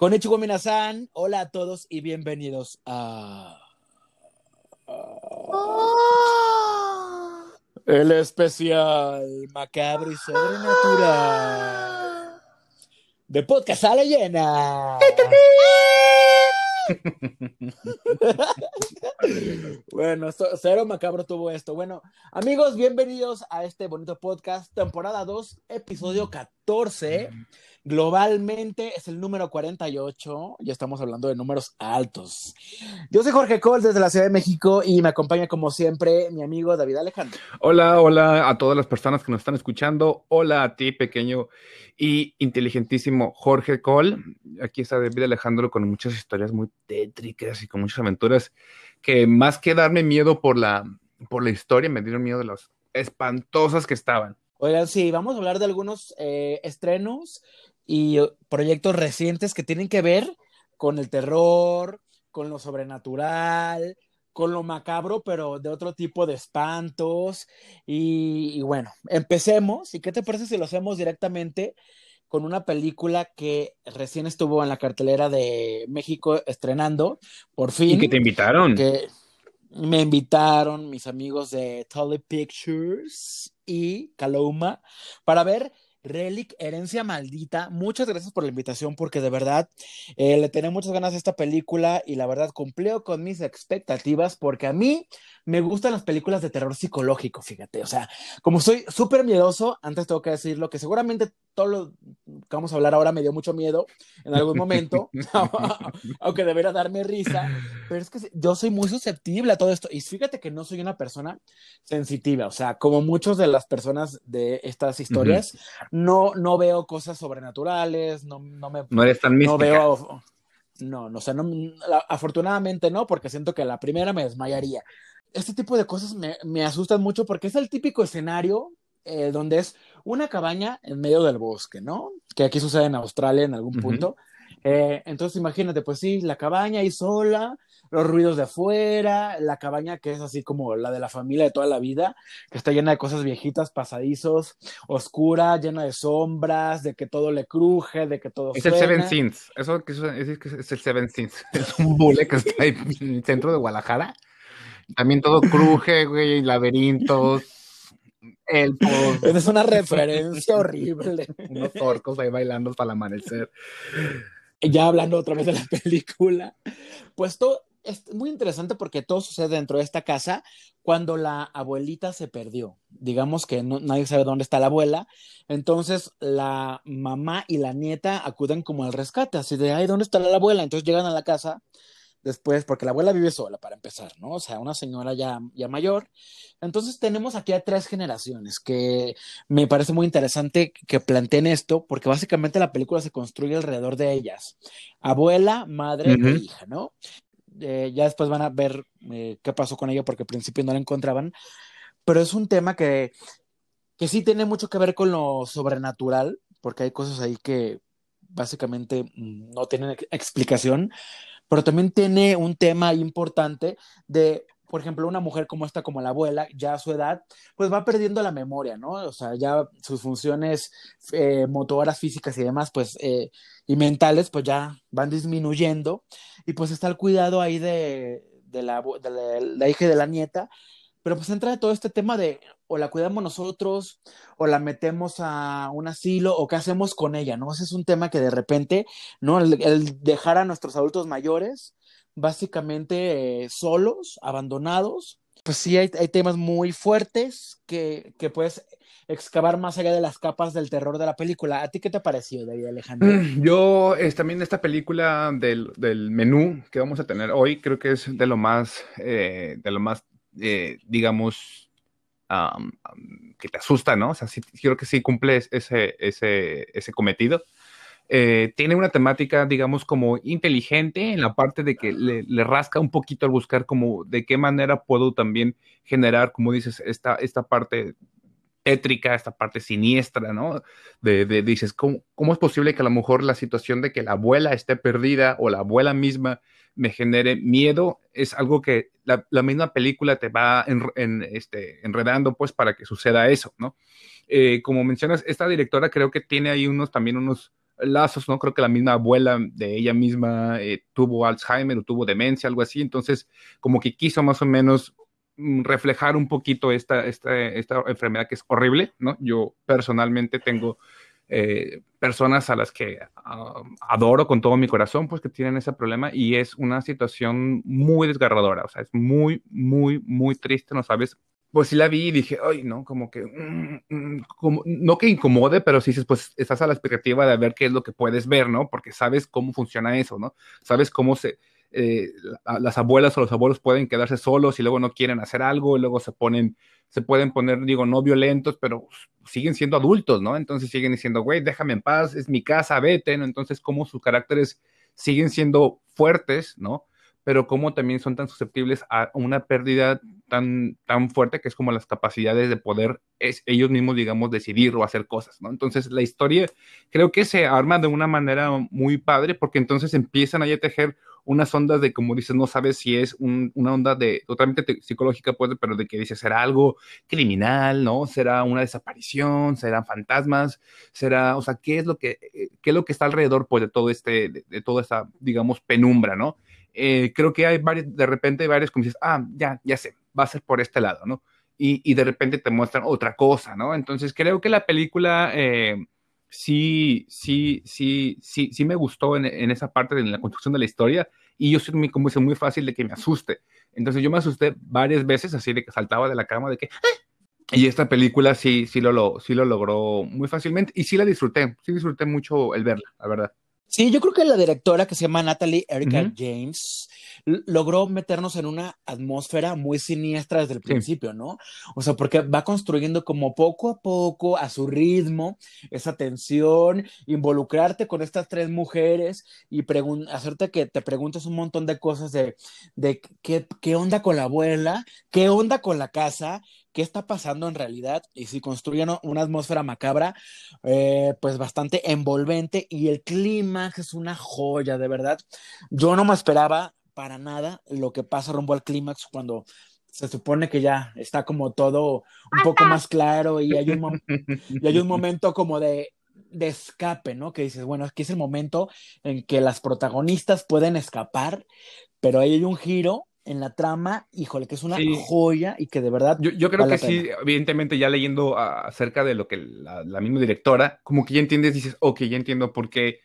Konnichiwa minasan, hola a todos y bienvenidos a... El especial macabro y sobrenatural de Podcast a la Llena. bueno, cero macabro tuvo esto. Bueno, amigos, bienvenidos a este bonito podcast, temporada 2, episodio 14. Globalmente es el número 48, ya estamos hablando de números altos. Yo soy Jorge Cole desde la Ciudad de México y me acompaña como siempre mi amigo David Alejandro. Hola, hola a todas las personas que nos están escuchando. Hola a ti, pequeño y inteligentísimo Jorge Cole. Aquí está David Alejandro con muchas historias muy tétricas y con muchas aventuras que más que darme miedo por la, por la historia, me dieron miedo de las espantosas que estaban. Oigan, sí, vamos a hablar de algunos eh, estrenos y proyectos recientes que tienen que ver con el terror, con lo sobrenatural, con lo macabro, pero de otro tipo de espantos. Y, bueno, empecemos. ¿Y qué te parece si lo hacemos directamente con una película que recién estuvo en la cartelera de México estrenando, por fin? ¿Y que te invitaron? Que me invitaron mis amigos de Tully Pictures y Caloma para ver Relic, Herencia Maldita. Muchas gracias por la invitación porque de verdad eh, le tenía muchas ganas a esta película y la verdad cumplió con mis expectativas porque a mí me gustan las películas de terror psicológico, fíjate. O sea, como soy súper miedoso, antes tengo que decirlo que seguramente todo lo que vamos a hablar ahora me dio mucho miedo en algún momento, aunque debería darme risa, pero es que yo soy muy susceptible a todo esto. Y fíjate que no soy una persona sensitiva, o sea, como muchas de las personas de estas historias, no, no veo cosas sobrenaturales, no, no me... No eres tan mística. No veo... No, no, o sea, no, afortunadamente no, porque siento que la primera me desmayaría. Este tipo de cosas me, me asustan mucho porque es el típico escenario eh, donde es una cabaña en medio del bosque, ¿no? Que aquí sucede en Australia en algún punto. Eh, entonces imagínate, pues sí, la cabaña ahí sola, los ruidos de afuera, la cabaña que es así como la de la familia de toda la vida, que está llena de cosas viejitas, pasadizos, oscura, llena de sombras, de que todo le cruje, de que todo Es el Seven Sins, eso que es, que es el Seven Sins, es un bule que está ahí en el centro de Guadalajara. También todo cruje, güey, laberintos el Es una referencia horrible. Unos orcos ahí bailando hasta el amanecer. Ya hablando otra vez de la película, pues todo es muy interesante porque todo sucede dentro de esta casa cuando la abuelita se perdió. Digamos que nadie sabe dónde está la abuela. Entonces la mamá y la nieta acuden como al rescate, así de, ay, ¿dónde está la abuela? Entonces llegan a la casa después, porque la abuela vive sola para empezar, ¿no? O sea, una señora ya, ya mayor. Entonces tenemos aquí a tres generaciones, que me parece muy interesante que planteen esto, porque básicamente la película se construye alrededor de ellas, abuela, madre e hija, ¿no? Eh, ya después van a ver eh, qué pasó con ella, porque al principio no la encontraban, pero es un tema que, que sí tiene mucho que ver con lo sobrenatural, porque hay cosas ahí que básicamente mm, no tienen explicación, pero también tiene un tema importante de, por ejemplo, una mujer como esta, como la abuela, ya a su edad, pues va perdiendo la memoria, ¿no? O sea, ya sus funciones eh, motoras, físicas y demás, pues, eh, y mentales, pues ya van disminuyendo, y pues está el cuidado ahí de, de, la, de la hija y de la nieta, pero pues entra todo este tema de o la cuidamos nosotros o la metemos a un asilo o qué hacemos con ella, ¿no? Ese es un tema que de repente, ¿no? El, dejar a nuestros adultos mayores básicamente eh, solos, abandonados, pues sí hay, temas muy fuertes que, que puedes excavar más allá de las capas del terror de la película. ¿A ti qué te pareció, David Alejandro? Mm, yo también esta película del, del, menú que vamos a tener hoy creo que es de lo más, eh, de lo más eh, digamos, que te asusta, ¿no? O sea, sí, creo que sí cumple ese, ese, ese cometido. Eh, tiene una temática, digamos, como inteligente en la parte de que le, rasca un poquito al buscar como de qué manera puedo también generar, como dices, esta, esta parte tétrica, esta parte siniestra, ¿no? De, dices, ¿cómo, ¿cómo, es posible que a lo mejor la situación de que la abuela esté perdida o la abuela misma me genere miedo, es algo que la, misma película te va en, este, enredando pues para que suceda eso, ¿no? Eh, como mencionas, esta directora creo que tiene ahí unos también unos lazos, ¿no? Creo que la misma abuela de ella misma eh, tuvo Alzheimer o tuvo demencia, algo así, entonces como que quiso más o menos mm, reflejar un poquito esta, esta, esta enfermedad que es horrible, ¿no? Yo personalmente tengo eh, personas a las que ah, adoro con todo mi corazón, pues que tienen ese problema y es una situación muy desgarradora, o sea, es muy, muy, muy triste, no sabes. Pues sí la vi y dije, ay, no, como que, mm, mm, como, no que incomode, pero sí dices, pues estás a la expectativa de ver qué es lo que puedes ver, ¿no? Porque sabes cómo funciona eso, ¿no? Sabes cómo se, eh, las abuelas o los abuelos pueden quedarse solos y luego no quieren hacer algo y luego se ponen, se pueden poner, digo, no violentos, pero siguen siendo adultos, ¿no? Entonces siguen diciendo, güey, déjame en paz, es mi casa, vete, ¿no? Entonces, cómo sus caracteres siguen siendo fuertes, ¿no? Pero cómo también son tan susceptibles a una pérdida tan, tan fuerte que es como las capacidades de poder es, ellos mismos, digamos, decidir o hacer cosas, ¿no? Entonces, la historia creo que se arma de una manera muy padre porque entonces empiezan a tejer unas ondas de, como dices, no sabes si es una onda de totalmente psicológica, puede, pero de que dices, será algo criminal, ¿no? Será una desaparición, serán fantasmas, será, o sea, ¿qué es lo que, eh, qué es lo que está alrededor, pues, de todo este, de, toda esta, digamos, penumbra, ¿no? Eh, creo que hay varios, de repente hay varios como dices, ah, ya, ya sé, va a ser por este lado, ¿no? Y, y de repente te muestran otra cosa, ¿no? Entonces creo que la película... Eh, sí, sí, sí, sí, sí me gustó en, esa parte de la construcción de la historia y yo soy muy, como dice, muy fácil de que me asuste. Entonces yo me asusté varias veces, así de que saltaba de la cama, de que... ¡Ah! Y esta película sí, sí lo, sí lo logró muy fácilmente y sí la disfruté, sí disfruté mucho el verla, la verdad. Sí, yo creo que la directora que se llama Natalie Erika James logró meternos en una atmósfera muy siniestra desde el principio, ¿no? O sea, porque va construyendo como poco a poco, a su ritmo, esa tensión, involucrarte con estas tres mujeres y hacerte que te preguntes un montón de cosas de, de qué, qué onda con la abuela, qué onda con la casa, qué está pasando en realidad y si construyen una atmósfera macabra, eh, pues bastante envolvente y el clímax es una joya, de verdad. Yo no me esperaba para nada lo que pasa rumbo al clímax cuando se supone que ya está como todo un poco más claro y hay un, y hay un momento como de, de escape, ¿no? Que dices, bueno, aquí es el momento en que las protagonistas pueden escapar, pero ahí hay un giro en la trama, híjole, que es una joya y que de verdad. Yo, creo que sí, evidentemente, ya leyendo acerca de lo que la, misma directora, como que ya entiendes, dices, ok, ya entiendo por qué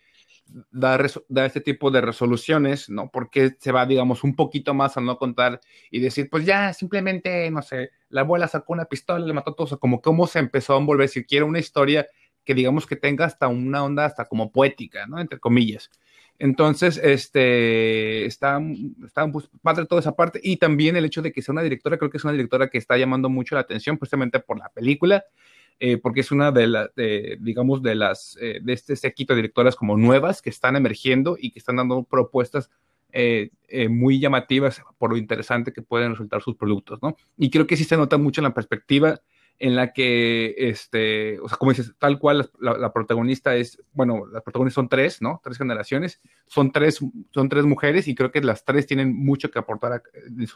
da, da este tipo de resoluciones, ¿no? Porque se va, digamos, un poquito más a no contar y decir, pues ya, simplemente, no sé, la abuela sacó una pistola, le mató a todos, o como cómo se empezó a envolver, si quiere una historia que digamos que tenga hasta una onda hasta como poética, ¿no? Entre comillas. Entonces, este, está, está pues, padre toda esa parte y también el hecho de que sea una directora, creo que es una directora que está llamando mucho la atención precisamente por la película, eh, porque es una de las, digamos, de las, eh, de este séquito de directoras como nuevas que están emergiendo y que están dando propuestas eh, muy llamativas por lo interesante que pueden resultar sus productos, ¿no? Y creo que sí se nota mucho en la perspectiva en la que, este, o sea, como dices, tal cual la, protagonista es, bueno, las protagonistas son tres, ¿no? Tres generaciones, son tres, son tres mujeres y creo que las tres tienen mucho que aportar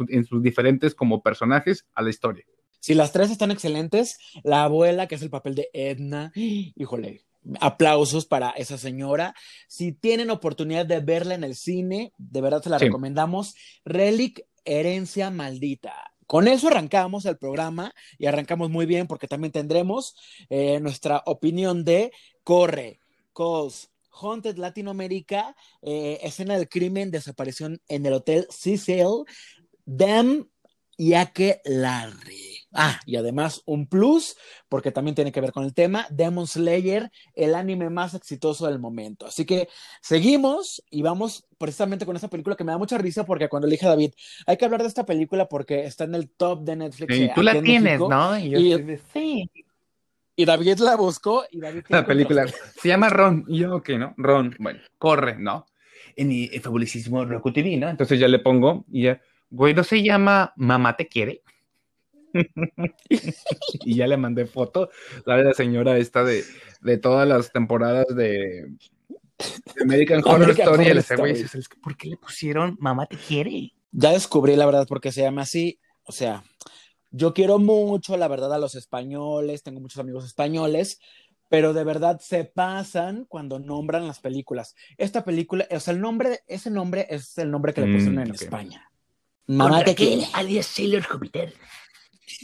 en, sus diferentes como personajes a la historia. Sí, las tres están excelentes. La abuela, que es el papel de Edna, híjole, aplausos para esa señora. Si tienen oportunidad de verla en el cine, de verdad se la recomendamos. Relic, herencia maldita. Con eso arrancamos el programa y arrancamos muy bien porque también tendremos eh, nuestra opinión de Corre, Cos, Haunted Latinoamérica, eh, escena del crimen, desaparición en el hotel Cecil, Dem y Larry. Ah, y además un plus, porque también tiene que ver con el tema, Demon Slayer, el anime más exitoso del momento. Así que seguimos y vamos precisamente con esta película que me da mucha risa porque cuando le dije a David, hay que hablar de esta película porque está en el top de Netflix. Y tú la tienes, ¿no? Y, yo sí. Y David la buscó y David... La película se llama Ron. Y yo, ok, ¿no? Ron, bueno, corre, ¿no? En el fabulisísimo Roku TV, ¿no? Entonces ya le pongo y ya, güey, ¿no se llama Mamá te quiere? y ya le mandé foto, la señora esta de, de todas las temporadas de, American Horror Story. ¿Por qué le pusieron Mamá te quiere? Ya descubrí la verdad porque se llama así. O sea, yo quiero mucho, la verdad, a los españoles, tengo muchos amigos españoles, pero de verdad se pasan cuando nombran las películas. Esta película, o sea, el nombre, ese nombre es el nombre que le pusieron Mm, en ok. España. Mamá te quiere, alias Sailor Júpiter.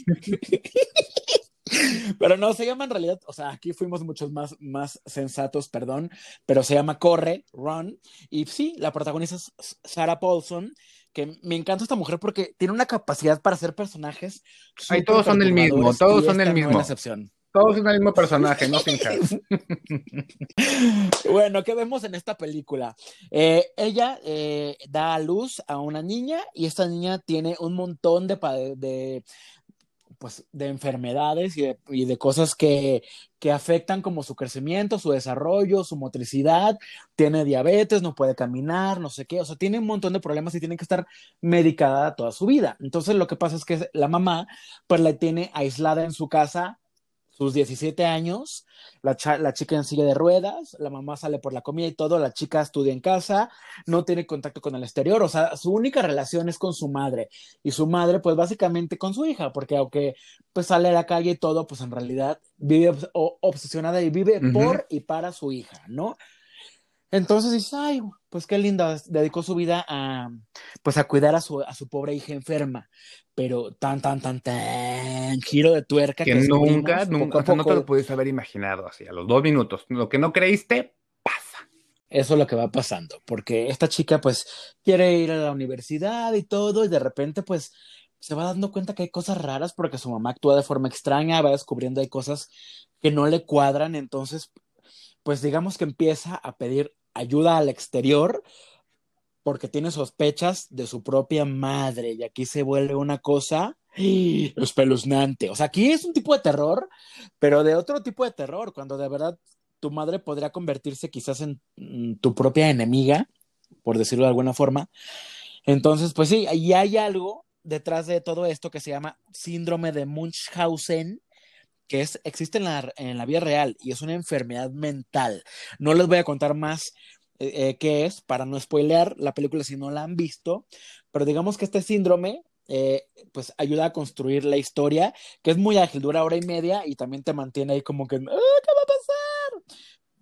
Pero no, se llama en realidad, o sea, aquí fuimos muchos más, más sensatos, perdón, pero se llama Corre, Run, y sí, la protagonista es Sarah Paulson, que me encanta esta mujer porque tiene una capacidad para hacer personajes. Ay, todos son el mismo, todos son el esta no es mismo. excepción. Todos son el mismo personaje, no finjas. Bueno, ¿qué vemos en esta película? Eh, ella eh, da a luz a una niña y esta niña tiene un montón de, pues, de enfermedades y de, y de cosas que, que afectan como su crecimiento, su desarrollo, su motricidad. Tiene diabetes, no puede caminar, no sé qué. O sea, tiene un montón de problemas y tiene que estar medicada toda su vida. Entonces, lo que pasa es que la mamá, pues la tiene aislada en su casa sus 17 años, la, la chica en silla de ruedas, la mamá sale por la comida y todo, la chica estudia en casa, no tiene contacto con el exterior, o sea, su única relación es con su madre y su madre pues básicamente con su hija, porque aunque pues sale a la calle y todo, pues en realidad vive obs- obsesionada y vive por y para su hija, ¿no? Entonces dices, ay, pues qué linda, dedicó su vida a, pues a cuidar a su, a su pobre hija enferma, pero tan, tan, tan, tan, giro de tuerca Que descubrimos nunca, nunca, a o sea, no te lo pudiste haber imaginado así, a los dos minutos. Lo que no creíste, pasa. Eso es lo que va pasando, porque esta chica pues quiere ir a la universidad y todo, y de repente pues se va dando cuenta que hay cosas raras porque su mamá actúa de forma extraña, va descubriendo hay cosas que no le cuadran, entonces pues digamos que empieza a pedir ayuda al exterior porque tiene sospechas de su propia madre y aquí se vuelve una cosa espeluznante. O sea, aquí es un tipo de terror, pero de otro tipo de terror, cuando de verdad tu madre podría convertirse quizás en mm, tu propia enemiga, por decirlo de alguna forma. Entonces, pues sí, y hay algo detrás de todo esto que se llama síndrome de Munchausen, que es, existe en la, en la vida real y es una enfermedad mental. No les voy a contar más eh, eh, qué es para no spoilear la película si no la han visto, pero digamos que este síndrome eh, pues ayuda a construir la historia, que es muy ágil, dura hora y media y también te mantiene ahí como que, "Ah, ¿qué va a pasar?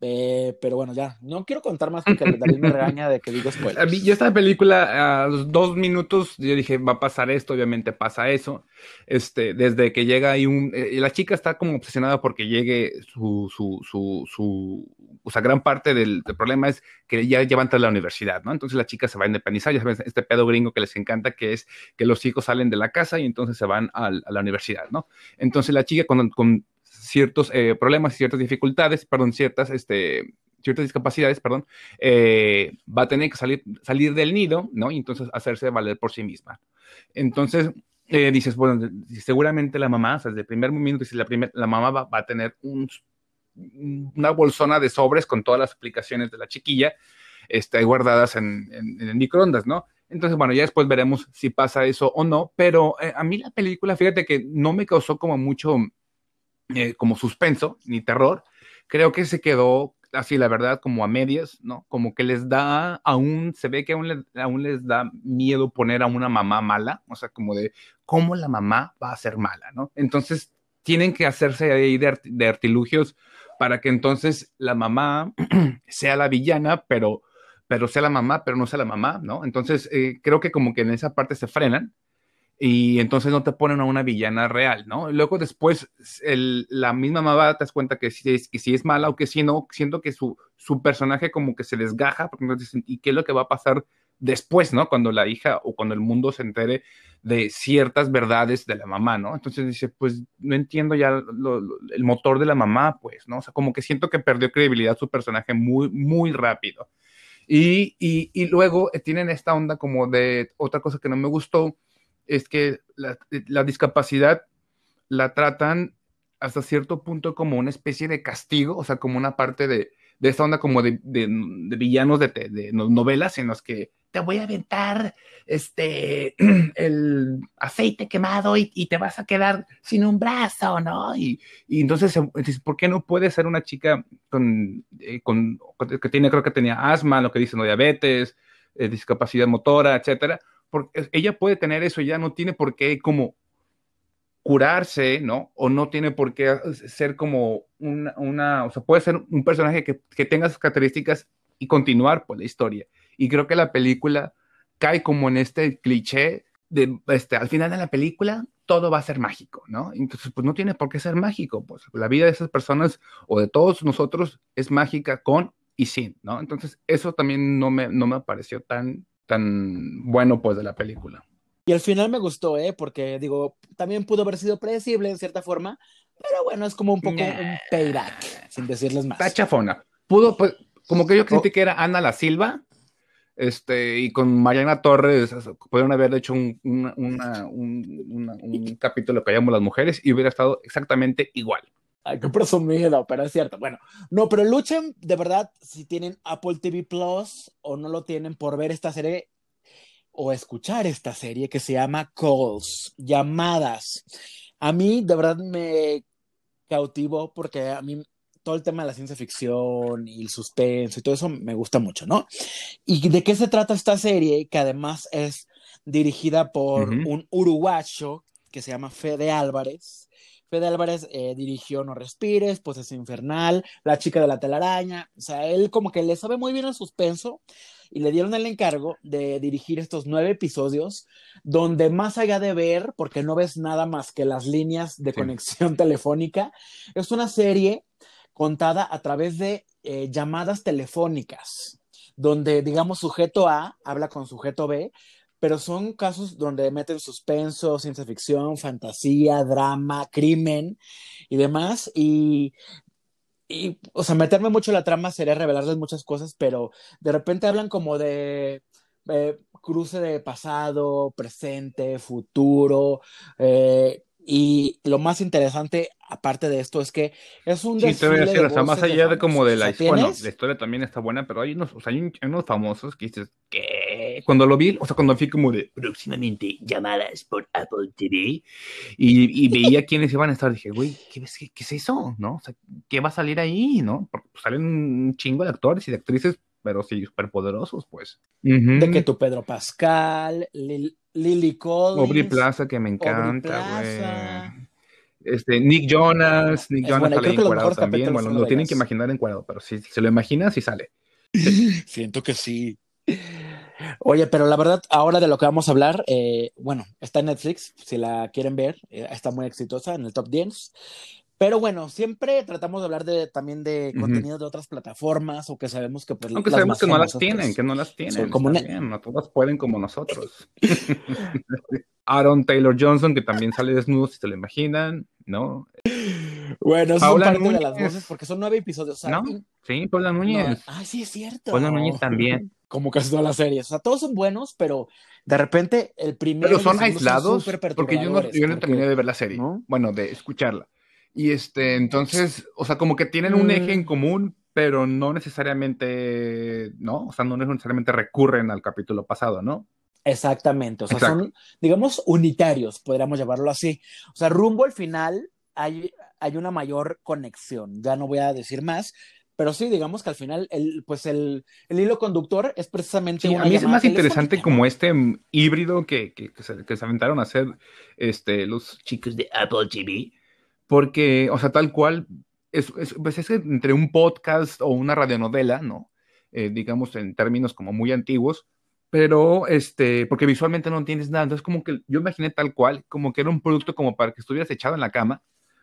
Eh, pero bueno, ya, no quiero contar más porque David me regaña de que digo A mí, spoilers. yo esta película, a los dos minutos, yo dije, va a pasar esto, obviamente pasa eso. Este, desde que llega ahí un. eh, la chica está como obsesionada porque llegue su. su, su, su o sea, gran parte del, del problema es que ya llevan a la universidad, ¿no? Entonces la chica se va a independizar, ya sabes, este pedo gringo que les encanta, que es que los hijos salen de la casa y entonces se van al- a, la universidad, ¿no? Entonces la chica con, con ciertos eh, problemas ciertas dificultades, perdón, ciertas, este, ciertas discapacidades, perdón, eh, va a tener que salir, salir del nido, ¿no? Y entonces hacerse valer por sí misma. Entonces, eh, dices, bueno, seguramente la mamá, o sea, desde el primer momento, dices, la, primer, la mamá va, va a tener un, una bolsona de sobres con todas las aplicaciones de la chiquilla este, guardadas en, en, en el microondas, ¿no? Entonces, bueno, ya después veremos si pasa eso o no, pero eh, a mí la película, fíjate que no me causó como mucho, eh, como suspenso ni terror, creo que se quedó así, la verdad, como a medias, ¿no? Como que les da, aún, se ve que aún, le, aún les da miedo poner a una mamá mala, o sea, como de cómo la mamá va a ser mala, ¿no? Entonces, tienen que hacerse ahí de, de artilugios para que entonces la mamá sea la villana, pero, pero sea la mamá, pero no sea la mamá, ¿no? Entonces, eh, creo que como que en esa parte se frenan y entonces no te ponen a una villana real, ¿no? Luego después el, la misma mamá te das cuenta que si es, que si es mala o que si no, siento que su, su personaje como que se desgaja, porque entonces, ¿y qué es lo que va a pasar después, ¿no? Cuando la hija o cuando el mundo se entere de ciertas verdades de la mamá, ¿no? Entonces dice, pues no entiendo ya lo, lo, el motor de la mamá, pues, ¿no? O sea, como que siento que perdió credibilidad su personaje muy, muy rápido. Y, y, y luego tienen esta onda como de otra cosa que no me gustó, es que la, la, discapacidad la tratan hasta cierto punto como una especie de castigo, o sea, como una parte de, de esta onda como de, de, villanos de, de, novelas en los que te voy a aventar este el aceite quemado y, y, te vas a quedar sin un brazo, ¿no? Y, y entonces, ¿por qué no puede ser una chica con, eh, con, que tiene, creo que tenía asma, lo que dicen, diabetes, eh, discapacidad motora, etcétera? Ella puede tener eso ya no tiene por qué como curarse, ¿no? O no tiene por qué ser como una, una o sea, puede ser un personaje que, que tenga sus características y continuar por la historia. Y creo que la película cae como en este cliché de, este, al final de la película, todo va a ser mágico, ¿no? Entonces, pues no tiene por qué ser mágico, pues la vida de esas personas o de todos nosotros es mágica con y sin, ¿no? Entonces, eso también no me, no me pareció tan, tan bueno, pues, de la película. Y al final me gustó, ¿eh? Porque, digo, también pudo haber sido predecible en cierta forma, pero bueno, es como un poco un payback, sin decirles más. Está chafona. Pudo, pues, como que yo sentí que era Ana la Silva, este, y con Mariana Torres pudieron haber hecho un, una, una, un, un capítulo que llamamos Las Mujeres y hubiera estado exactamente igual. Ay, qué presumido, pero es cierto. Bueno, no, pero luchen de verdad si tienen Apple TV Plus o no lo tienen por ver esta serie o escuchar esta serie que se llama Calls, llamadas. A mí de verdad me cautivó porque a mí todo el tema de la ciencia ficción y el suspenso y todo eso me gusta mucho, ¿no? ¿Y de qué se trata esta serie? Que además es dirigida por uh -huh. un uruguayo que se llama Fede Álvarez. Fede Álvarez eh, dirigió No Respires, Pues es Infernal, La chica de la telaraña. O sea, él como que le sabe muy bien el suspenso y le dieron el encargo de dirigir estos nueve episodios donde más allá de ver, porque no ves nada más que las líneas de sí. conexión telefónica, es una serie contada a través de eh, llamadas telefónicas, donde, digamos, sujeto A habla con sujeto B, pero son casos donde meten suspenso, ciencia ficción, fantasía, drama, crimen y demás. Y, y, o sea, meterme mucho en la trama sería revelarles muchas cosas, pero de repente hablan como de eh, cruce de pasado, presente, futuro. Eh, y lo más interesante, aparte de esto, es que es un Sí, te voy a decir, o sea, más allá de como de la historia, bueno, la historia también está buena, pero hay unos, o sea, hay unos famosos que dices, ¿qué? Cuando lo vi, o sea, cuando fui como de próximamente llamadas por Apple TV y, y veía quiénes iban a estar, dije, güey, ¿qué, qué, ¿qué, es eso? ¿No? O sea, ¿qué va a salir ahí? ¿No? Porque pues, salen un chingo de actores y de actrices, pero sí, súper poderosos, pues. Uh -huh. De que tu Pedro Pascal, Lil Lily Collins. Aubrey Plaza, que me encanta, güey. Este, Nick Jonas, Nick es Jonas bueno, sale encuadrado también. Bueno, lo tienen que imaginar encuadrado, pero si, si se lo imaginas, sí sale. Siento que sí. Oye, pero la verdad, ahora de lo que vamos a hablar, eh, bueno, está en Netflix, si la quieren ver, eh, está muy exitosa en el top 10. Pero bueno, siempre tratamos de hablar de, también de uh -huh. contenido de otras plataformas o que sabemos que pues Aunque sabemos que no las tienen, que no las tienen. Como bien, no todas pueden como nosotros. Aaron Taylor Johnson, que también sale desnudo, si se lo imaginan, ¿no? Bueno, son parte Núñez. de las voces, porque son nueve episodios. ¿sabes? ¿No? Sí, Paula Núñez. No. Ay, sí, es cierto. Paula Núñez también. Como casi todas las series. O sea, todos son buenos, pero de repente el primero. Pero son aislados. Son porque yo no, yo no terminé de ver la serie. ¿no? Bueno, de escucharla. Y este, entonces, o sea, como que tienen un eje en común, pero no necesariamente, ¿no? O sea, no necesariamente recurren al capítulo pasado, ¿no? Exactamente, o sea, Exacto. son, digamos, unitarios, podríamos llamarlo así. O sea, rumbo al final hay, hay una mayor conexión, ya no voy a decir más, pero sí, digamos que al final, el, pues el, el hilo conductor es precisamente. Sí, a mí es más interesante como este híbrido que, que, que, se, que se aventaron a hacer este, los chicos de Apple TV porque, o sea, tal cual, es, es, pues es entre un podcast o una radionovela, ¿no? Eh, digamos en términos como muy antiguos, pero, este, porque visualmente no tienes nada, entonces como que yo imaginé tal cual, como que era un producto como para que estuvieras echado en la cama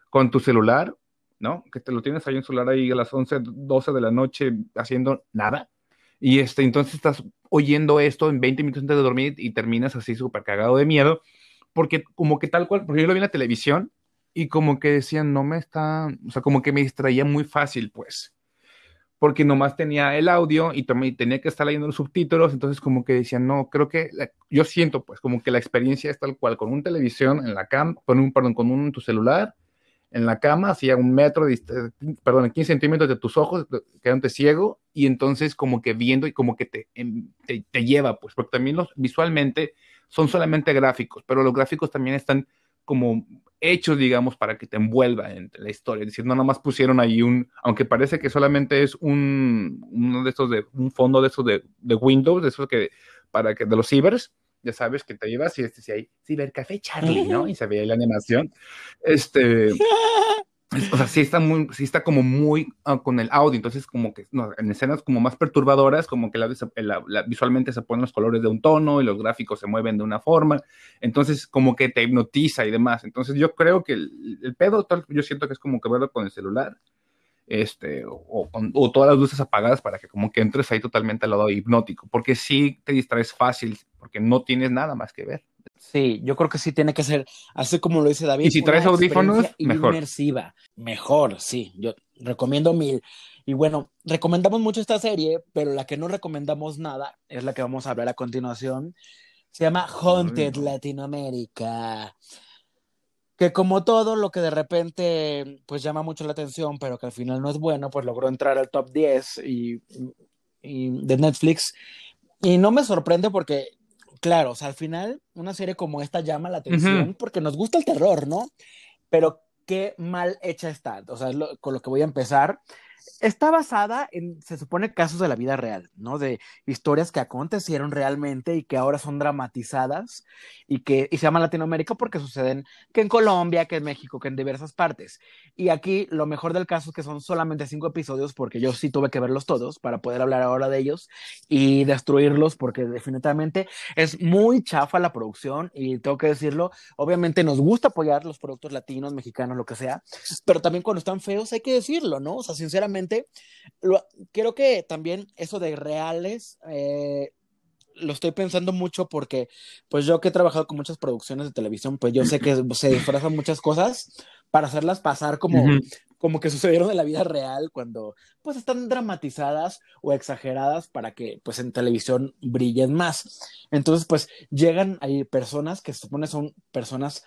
con tu celular, ¿no? Que te lo tienes ahí en celular ahí a las 11, 12 de la noche haciendo nada, y este, entonces estás oyendo esto en 20 minutos antes de dormir y terminas así súper cagado de miedo, porque como que tal cual, porque yo lo vi en la televisión, y como que decían, no me está, o sea, como que me distraía muy fácil, pues, porque nomás tenía el audio y tenía que estar leyendo los subtítulos, entonces como que decían, no, creo que, yo siento, pues, como que la experiencia es tal cual, con un televisión en la cama, con un, perdón, con un, tu celular, en la cama, así un metro, perdón, 15 centímetros de tus ojos, quedándote ciego, y entonces como que viendo y como que te, te, te lleva, pues, porque también los, visualmente son solamente gráficos, pero los gráficos también están como hechos, digamos, para que te envuelva en la historia. Es decir, no nomás pusieron ahí un, aunque parece que solamente es un, uno de estos de, un fondo de esos de, de Windows, de esos que, para que, de los cibers, ya sabes, que te ibas y este, si hay Cibercafé Charlie, ¿no? Y se veía la animación. Este, o sea, sí está muy, sí está como muy ah, con el audio, entonces como que no, en escenas como más perturbadoras, como que la, la, visualmente se ponen los colores de un tono y los gráficos se mueven de una forma, entonces como que te hipnotiza y demás. Entonces yo creo que el, el pedo, yo siento que es como que verlo con el celular, este, o, o, todas las luces apagadas para que como que entres ahí totalmente al lado hipnótico, porque sí te distraes fácil, porque no tienes nada más que ver. Sí, yo creo que sí tiene que ser, así como lo dice David. Y si traes audífonos, mejor. Inmersiva. Mejor, sí. Yo recomiendo mil. Y bueno, recomendamos mucho esta serie, pero la que no recomendamos nada es la que vamos a hablar a continuación. Se llama Haunted Latinoamérica. Que como todo lo que de repente pues llama mucho la atención, pero que al final no es bueno, pues logró entrar al top 10 y, y de Netflix. Y no me sorprende porque claro, o sea, al final una serie como esta llama la atención porque nos gusta el terror, ¿no? Pero qué mal hecha está. O sea, con lo que voy a empezar está basada en, se supone, casos de la vida real, ¿no? De historias que acontecieron realmente y que ahora son dramatizadas y que y se llama Latinoamérica porque suceden que en Colombia, que en México, que en diversas partes. Y aquí lo mejor del caso es que son solamente cinco episodios porque yo sí tuve que verlos todos para poder hablar ahora de ellos y destruirlos porque definitivamente es muy chafa la producción y tengo que decirlo, obviamente nos gusta apoyar los productos latinos, mexicanos, lo que sea, pero también cuando están feos hay que decirlo, ¿no? O sea, sinceramente creo que también eso de reales, eh, lo estoy pensando mucho porque, pues yo que he trabajado con muchas producciones de televisión, pues yo sé que se disfrazan muchas cosas para hacerlas pasar como, como que sucedieron en la vida real cuando pues están dramatizadas o exageradas para que pues en televisión brillen más. Entonces pues llegan ahí personas que se supone son personas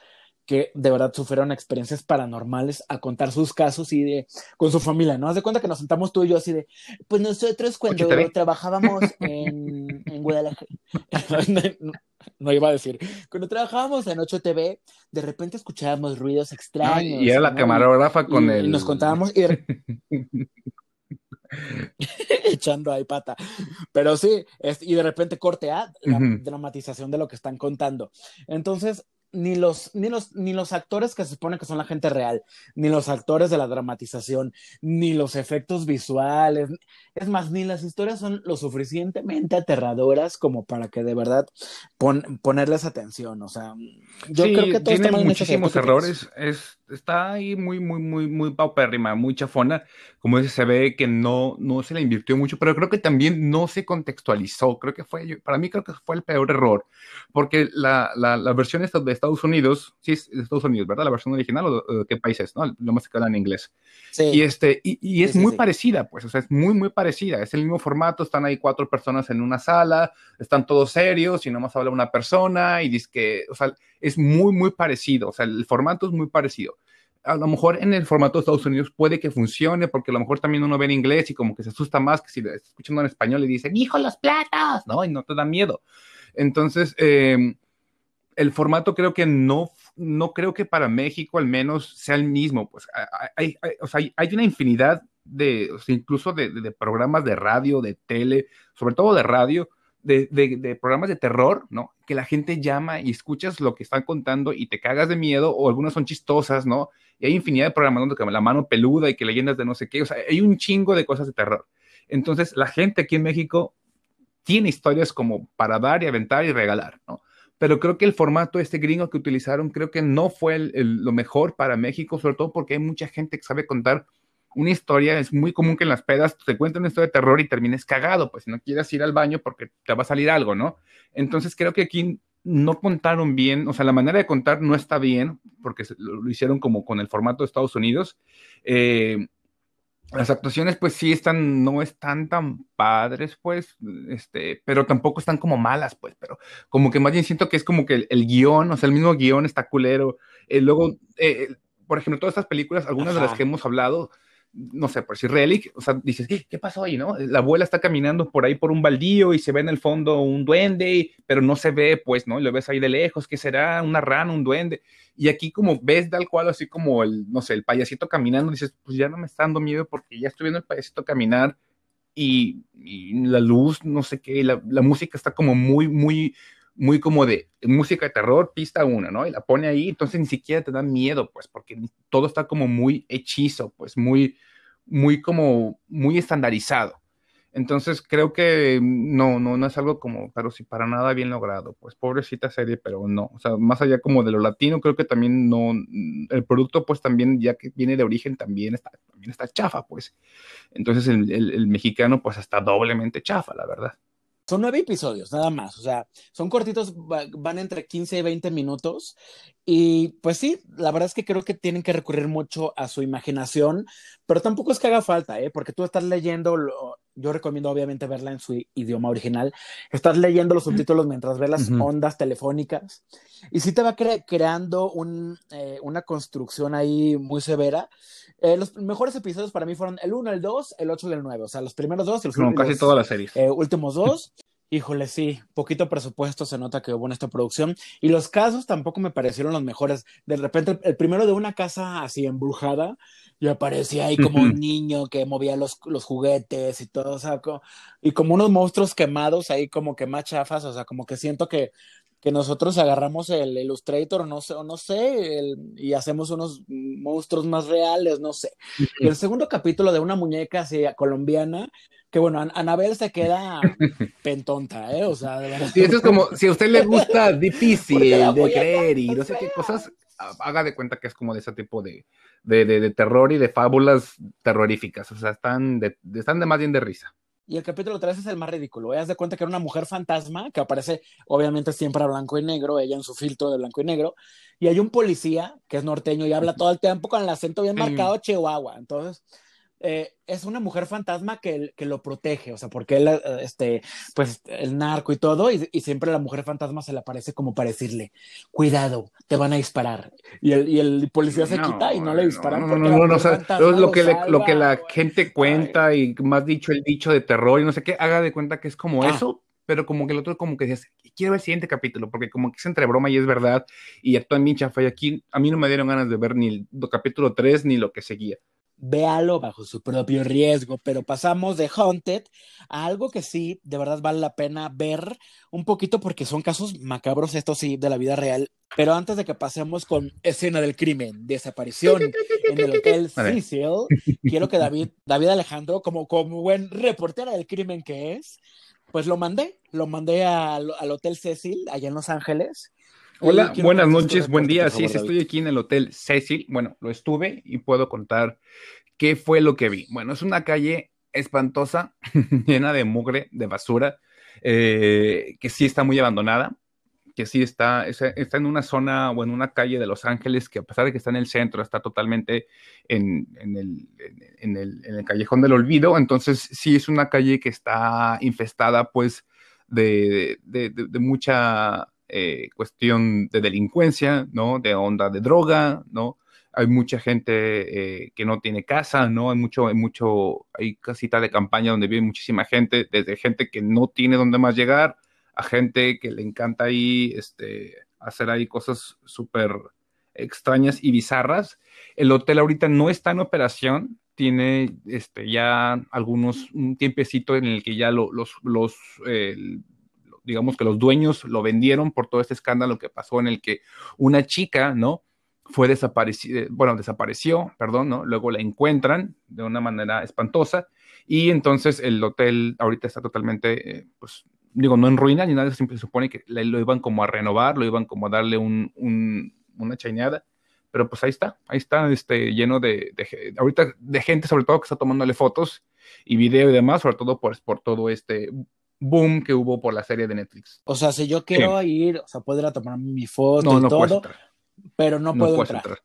que de verdad sufrieron experiencias paranormales a contar sus casos y de con su familia, ¿no? Haz de cuenta que nos sentamos tú y yo así de, pues nosotros cuando trabajábamos en, en Guadalajara, no, iba a decir, cuando trabajábamos en 8TV, de repente escuchábamos ruidos extraños. y era la camarógrafa con el... Y nos contábamos y... echando ahí pata. Pero sí, y de repente corte a la dramatización de lo que están contando. Entonces, ni los, ni los, ni los actores que se supone que son la gente real, ni los actores de la dramatización, ni los efectos visuales, es más, ni las historias son lo suficientemente aterradoras como para que de verdad ponerles atención. O sea, yo creo que todo tiene muchísimos errores. Es, está ahí muy, muy, muy, muy paupérrima, muy chafona. Como dice, se ve que no, no se le invirtió mucho, pero creo que también no se contextualizó. Creo que fue, para mí creo que fue el peor error, porque la, la, la versión de Estados Unidos, sí es de Estados Unidos, ¿verdad? La versión original o de, qué países, ¿no? Lo más que en inglés. Sí. Y, este, y, y es muy parecida, pues, o sea, es muy, muy parecida parecida, es el mismo formato, están ahí cuatro personas en una sala, están todos serios y nomás habla una persona y dice que, o sea, es muy, muy parecido, o sea, el formato es muy parecido. A lo mejor en el formato de Estados Unidos puede que funcione, porque a lo mejor también uno ve en inglés y como que se asusta más que si está escuchando en español y dice, hijo, los platos, ¿no? Y no te da miedo. Entonces, em, el formato creo que no, no creo que para México al menos sea el mismo, pues hay, o sea, hay una infinidad de, incluso de, programas de radio, de tele, sobre todo de radio, de, programas de terror, ¿no? Que la gente llama y escuchas lo que están contando y te cagas de miedo, o algunas son chistosas, ¿no? Y hay infinidad de programas donde la mano peluda y que leyendas de no sé qué, o sea, hay un chingo de cosas de terror. Entonces, la gente aquí en México tiene historias como para dar y aventar y regalar, ¿no? Pero creo que el formato este gringo que utilizaron, creo que no fue lo mejor para México, sobre todo porque hay mucha gente que sabe contar una historia, es muy común que en las pedas te cuenten una historia de terror y termines cagado, pues si no quieres ir al baño porque te va a salir algo, ¿no? Entonces creo que aquí no contaron bien, o sea, la manera de contar no está bien, porque lo, hicieron como con el formato de Estados Unidos. Eh, las actuaciones, pues sí están, no están tan padres, pues, este, pero tampoco están como malas, pues, pero como que más bien siento que es como que el, guion, o sea, el mismo guion está culero. Eh, luego, eh, por ejemplo, todas estas películas, algunas de las que hemos hablado, no sé, por si Relic, o sea, dices, ¿qué, ¿qué, pasó ahí, no? La abuela está caminando por ahí por un baldío y se ve en el fondo un duende, pero no se ve, pues, ¿no? lo ves ahí de lejos, ¿qué será? Una rana, un duende. Y aquí como ves tal cual, así como el, no sé, el payasito caminando, dices, pues ya no me está dando miedo porque ya estoy viendo el payasito caminar y, la luz, no sé qué, la, la música está como muy, muy, muy como de música de terror, pista una, ¿no? Y la pone ahí, entonces ni siquiera te da miedo, pues, porque todo está como muy hechizo, pues, muy, muy como, muy estandarizado. Entonces creo que no, no, no es algo como, pero sí, para nada bien logrado. Pues pobrecita serie, pero no. O sea, más allá como de lo latino, creo que también no, el producto pues también, ya que viene de origen, también está, también está chafa, pues. Entonces el, el mexicano pues está doblemente chafa, la verdad. Son nueve episodios, nada más. O sea, son cortitos, van entre 15 y 20 minutos. Y pues sí, la verdad es que creo que tienen que recurrir mucho a su imaginación, pero tampoco es que haga falta, ¿eh? porque tú estás leyendo, yo recomiendo obviamente verla en su idioma original, estás leyendo los subtítulos mientras ves las ondas telefónicas y sí te va creando un, eh, una construcción ahí muy severa. Eh, los mejores episodios para mí fueron el 1, el 2, el 8 y el 9, o sea, los primeros dos y los, no, casi todas las series. Eh, últimos dos. Híjole, sí, poquito presupuesto se nota que hubo en esta producción. Y los casos tampoco me parecieron los mejores. De repente, el primero de una casa así embrujada, y aparecía ahí como un niño que movía los, los juguetes y todo, o sea, y como unos monstruos quemados ahí como que más chafas, o sea, como que siento que, que nosotros agarramos el Illustrator no sé, o no sé, y hacemos unos monstruos más reales, no sé. el segundo capítulo de una muñeca así colombiana, que bueno, Anabel se queda pentonta, ¿eh? O sea, de verdad. Sí, eso es como, si a usted le gusta difícil de creer y no sé qué cosas, haga de cuenta que es como de ese tipo de, de, de, terror y de fábulas terroríficas. O sea, están de, están de más bien de risa. Y el capítulo 3 es el más ridículo. Haz de cuenta que era una mujer fantasma que aparece, obviamente, siempre a blanco y negro, ella en su filtro de blanco y negro. Y hay un policía que es norteño y habla todo el tiempo con el acento bien marcado, Chihuahua. Entonces, eh, es una mujer fantasma que, que, lo protege, o sea, porque él, eh, este, pues, el narco y todo, y, siempre la mujer fantasma se le aparece como para decirle, cuidado, te van a disparar. Y el, y el policía se quita y no le disparan. No, no, no, no, no lo, que lo que la gente cuenta y más dicho el dicho de terror y no sé qué, haga de cuenta que es como ah. eso, pero como que el otro como que dices, quiero ver el siguiente capítulo, porque como que es entre broma y es verdad, y actúan bien chafa, y aquí a mí no me dieron ganas de ver ni el capítulo 3 ni lo que seguía véalo bajo su propio riesgo, pero pasamos de Haunted a algo que sí, de verdad vale la pena ver un poquito porque son casos macabros, estos sí, de la vida real. Pero antes de que pasemos con escena del crimen, desaparición en el Hotel Cecil, quiero que David, David Alejandro, como, como buen reportero del crimen que es, pues lo mandé, lo mandé al, al Hotel Cecil, allá en Los Ángeles, Hola, buenas noches, buen día. Sí, estoy aquí en el Hotel Cecil. Bueno, lo estuve y puedo contar qué fue lo que vi. Bueno, es una calle espantosa, llena de mugre, de basura, eh, que sí está muy abandonada, que sí está, está en una zona o en una calle de Los Ángeles que a pesar de que está en el centro, está totalmente en, el, en, el, en el callejón del olvido. Entonces, sí es una calle que está infestada, pues, de, de, de mucha eh, cuestión de delincuencia, ¿no? De onda de droga, ¿no? Hay mucha gente eh, que no tiene casa, ¿no? Hay mucho, hay mucho, hay casita de campaña donde vive muchísima gente, desde gente que no tiene dónde más llegar, a gente que le encanta ahí, este, hacer ahí cosas súper extrañas y bizarras. El hotel ahorita no está en operación, tiene este, ya algunos, un tiempecito en el que ya los, los digamos que los dueños lo vendieron por todo este escándalo que pasó en el que una chica, ¿no? Fue desaparecida, bueno, desapareció, perdón, ¿no? Luego la encuentran de una manera espantosa y entonces el hotel ahorita está totalmente, eh, pues, digo, no en ruina ni nada, siempre se supone que lo iban como a renovar, lo iban como a darle un, una chañada, pero pues ahí está, ahí está, este, lleno de, ahorita de gente sobre todo que está tomándole fotos y video y demás, sobre todo por, por todo este boom que hubo por la serie de Netflix. O sea, si yo quiero ir, o sea, puedo ir a tomar mi foto y todo, pero no, puedo entrar.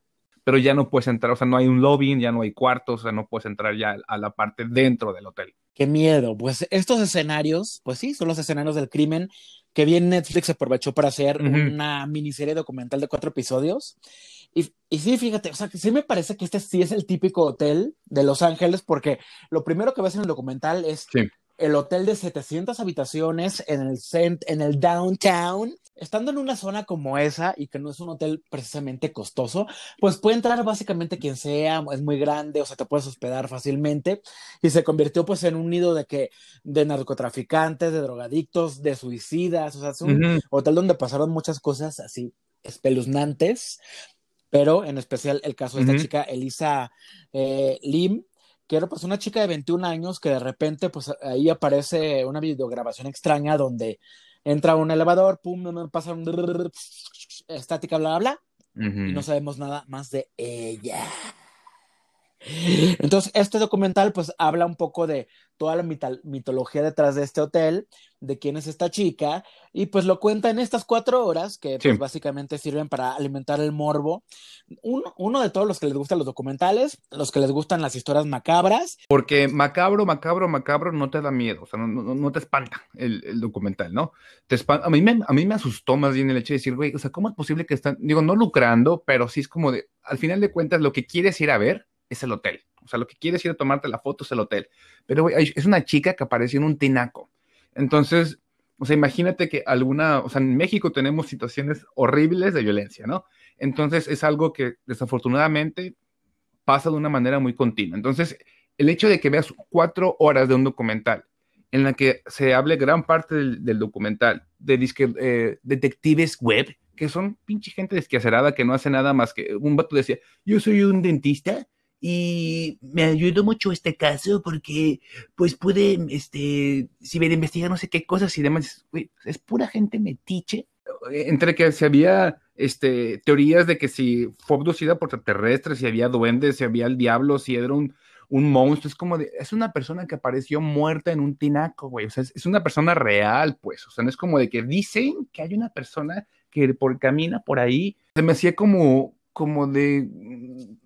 Pero ya no puedes entrar, o sea, no hay un lobby, ya no hay cuartos, o sea, no puedes entrar ya a la parte dentro del hotel. Qué miedo. Pues estos escenarios, pues sí, son los escenarios del crimen que bien Netflix aprovechó para hacer una miniserie documental de cuatro episodios. Y, y, sí, fíjate, o sea, que sí me parece que este sí es el típico hotel de Los Ángeles, porque lo primero que ves en el documental es el hotel de 700 habitaciones en el, cent en el downtown. Estando en una zona como esa y que no es un hotel precisamente costoso, pues puede entrar básicamente quien sea, es muy grande, o sea, te puedes hospedar fácilmente. Y se convirtió pues en un nido de que de narcotraficantes, de drogadictos, de suicidas, o sea, es un hotel donde pasaron muchas cosas así espeluznantes, pero en especial el caso de esta chica Elisa eh, Lim, que era pues una chica de 21 años que de repente pues ahí aparece una videograbación extraña donde entra un elevador, pum, pasa un estática, bla, bla, bla, y no sabemos nada más de ella. Entonces, este documental pues habla un poco de toda la mitología detrás de este hotel, de quién es esta chica, y pues lo cuenta en estas cuatro horas que pues Sí. básicamente sirven para alimentar el morbo. Uno, uno de todos los que les gustan los documentales, los que les gustan las historias macabras, Porque macabro, macabro, macabro no te da miedo, o sea, no, no, no te espanta el, el documental, ¿no? Te espan- a, mí me, a mí me asustó más bien el hecho de decir, güey, o sea, ¿cómo es posible que están, digo, no lucrando, pero sí es como de, al final de cuentas, lo que quieres ir a ver es el hotel. O sea, lo que quieres ir a tomarte la foto es el hotel. Pero, es una chica que apareció en un tinaco. Entonces, o sea, imagínate que alguna, o sea, en México tenemos situaciones horribles de violencia, ¿no? Entonces, es algo que desafortunadamente pasa de una manera muy continua. Entonces, el hecho de que veas cuatro horas de un documental en la que se hable gran parte del, documental de eh, detectives web, que son pinche gente desquacerada que no hace nada más que un vato decía, yo soy un dentista y me ayudó mucho este caso porque pues pude, este, si ver, investigar no sé qué cosas y demás, es pura gente metiche. Entre que se había este, teorías de que si fue abducida por extraterrestres, si había duendes, si había el diablo, si era un, un monstruo, es como de, es una persona que apareció muerta en un tinaco, güey, o sea, es, es, una persona real, pues, o sea, no es como de que dicen que hay una persona que por, camina por ahí, se me hacía como, como de,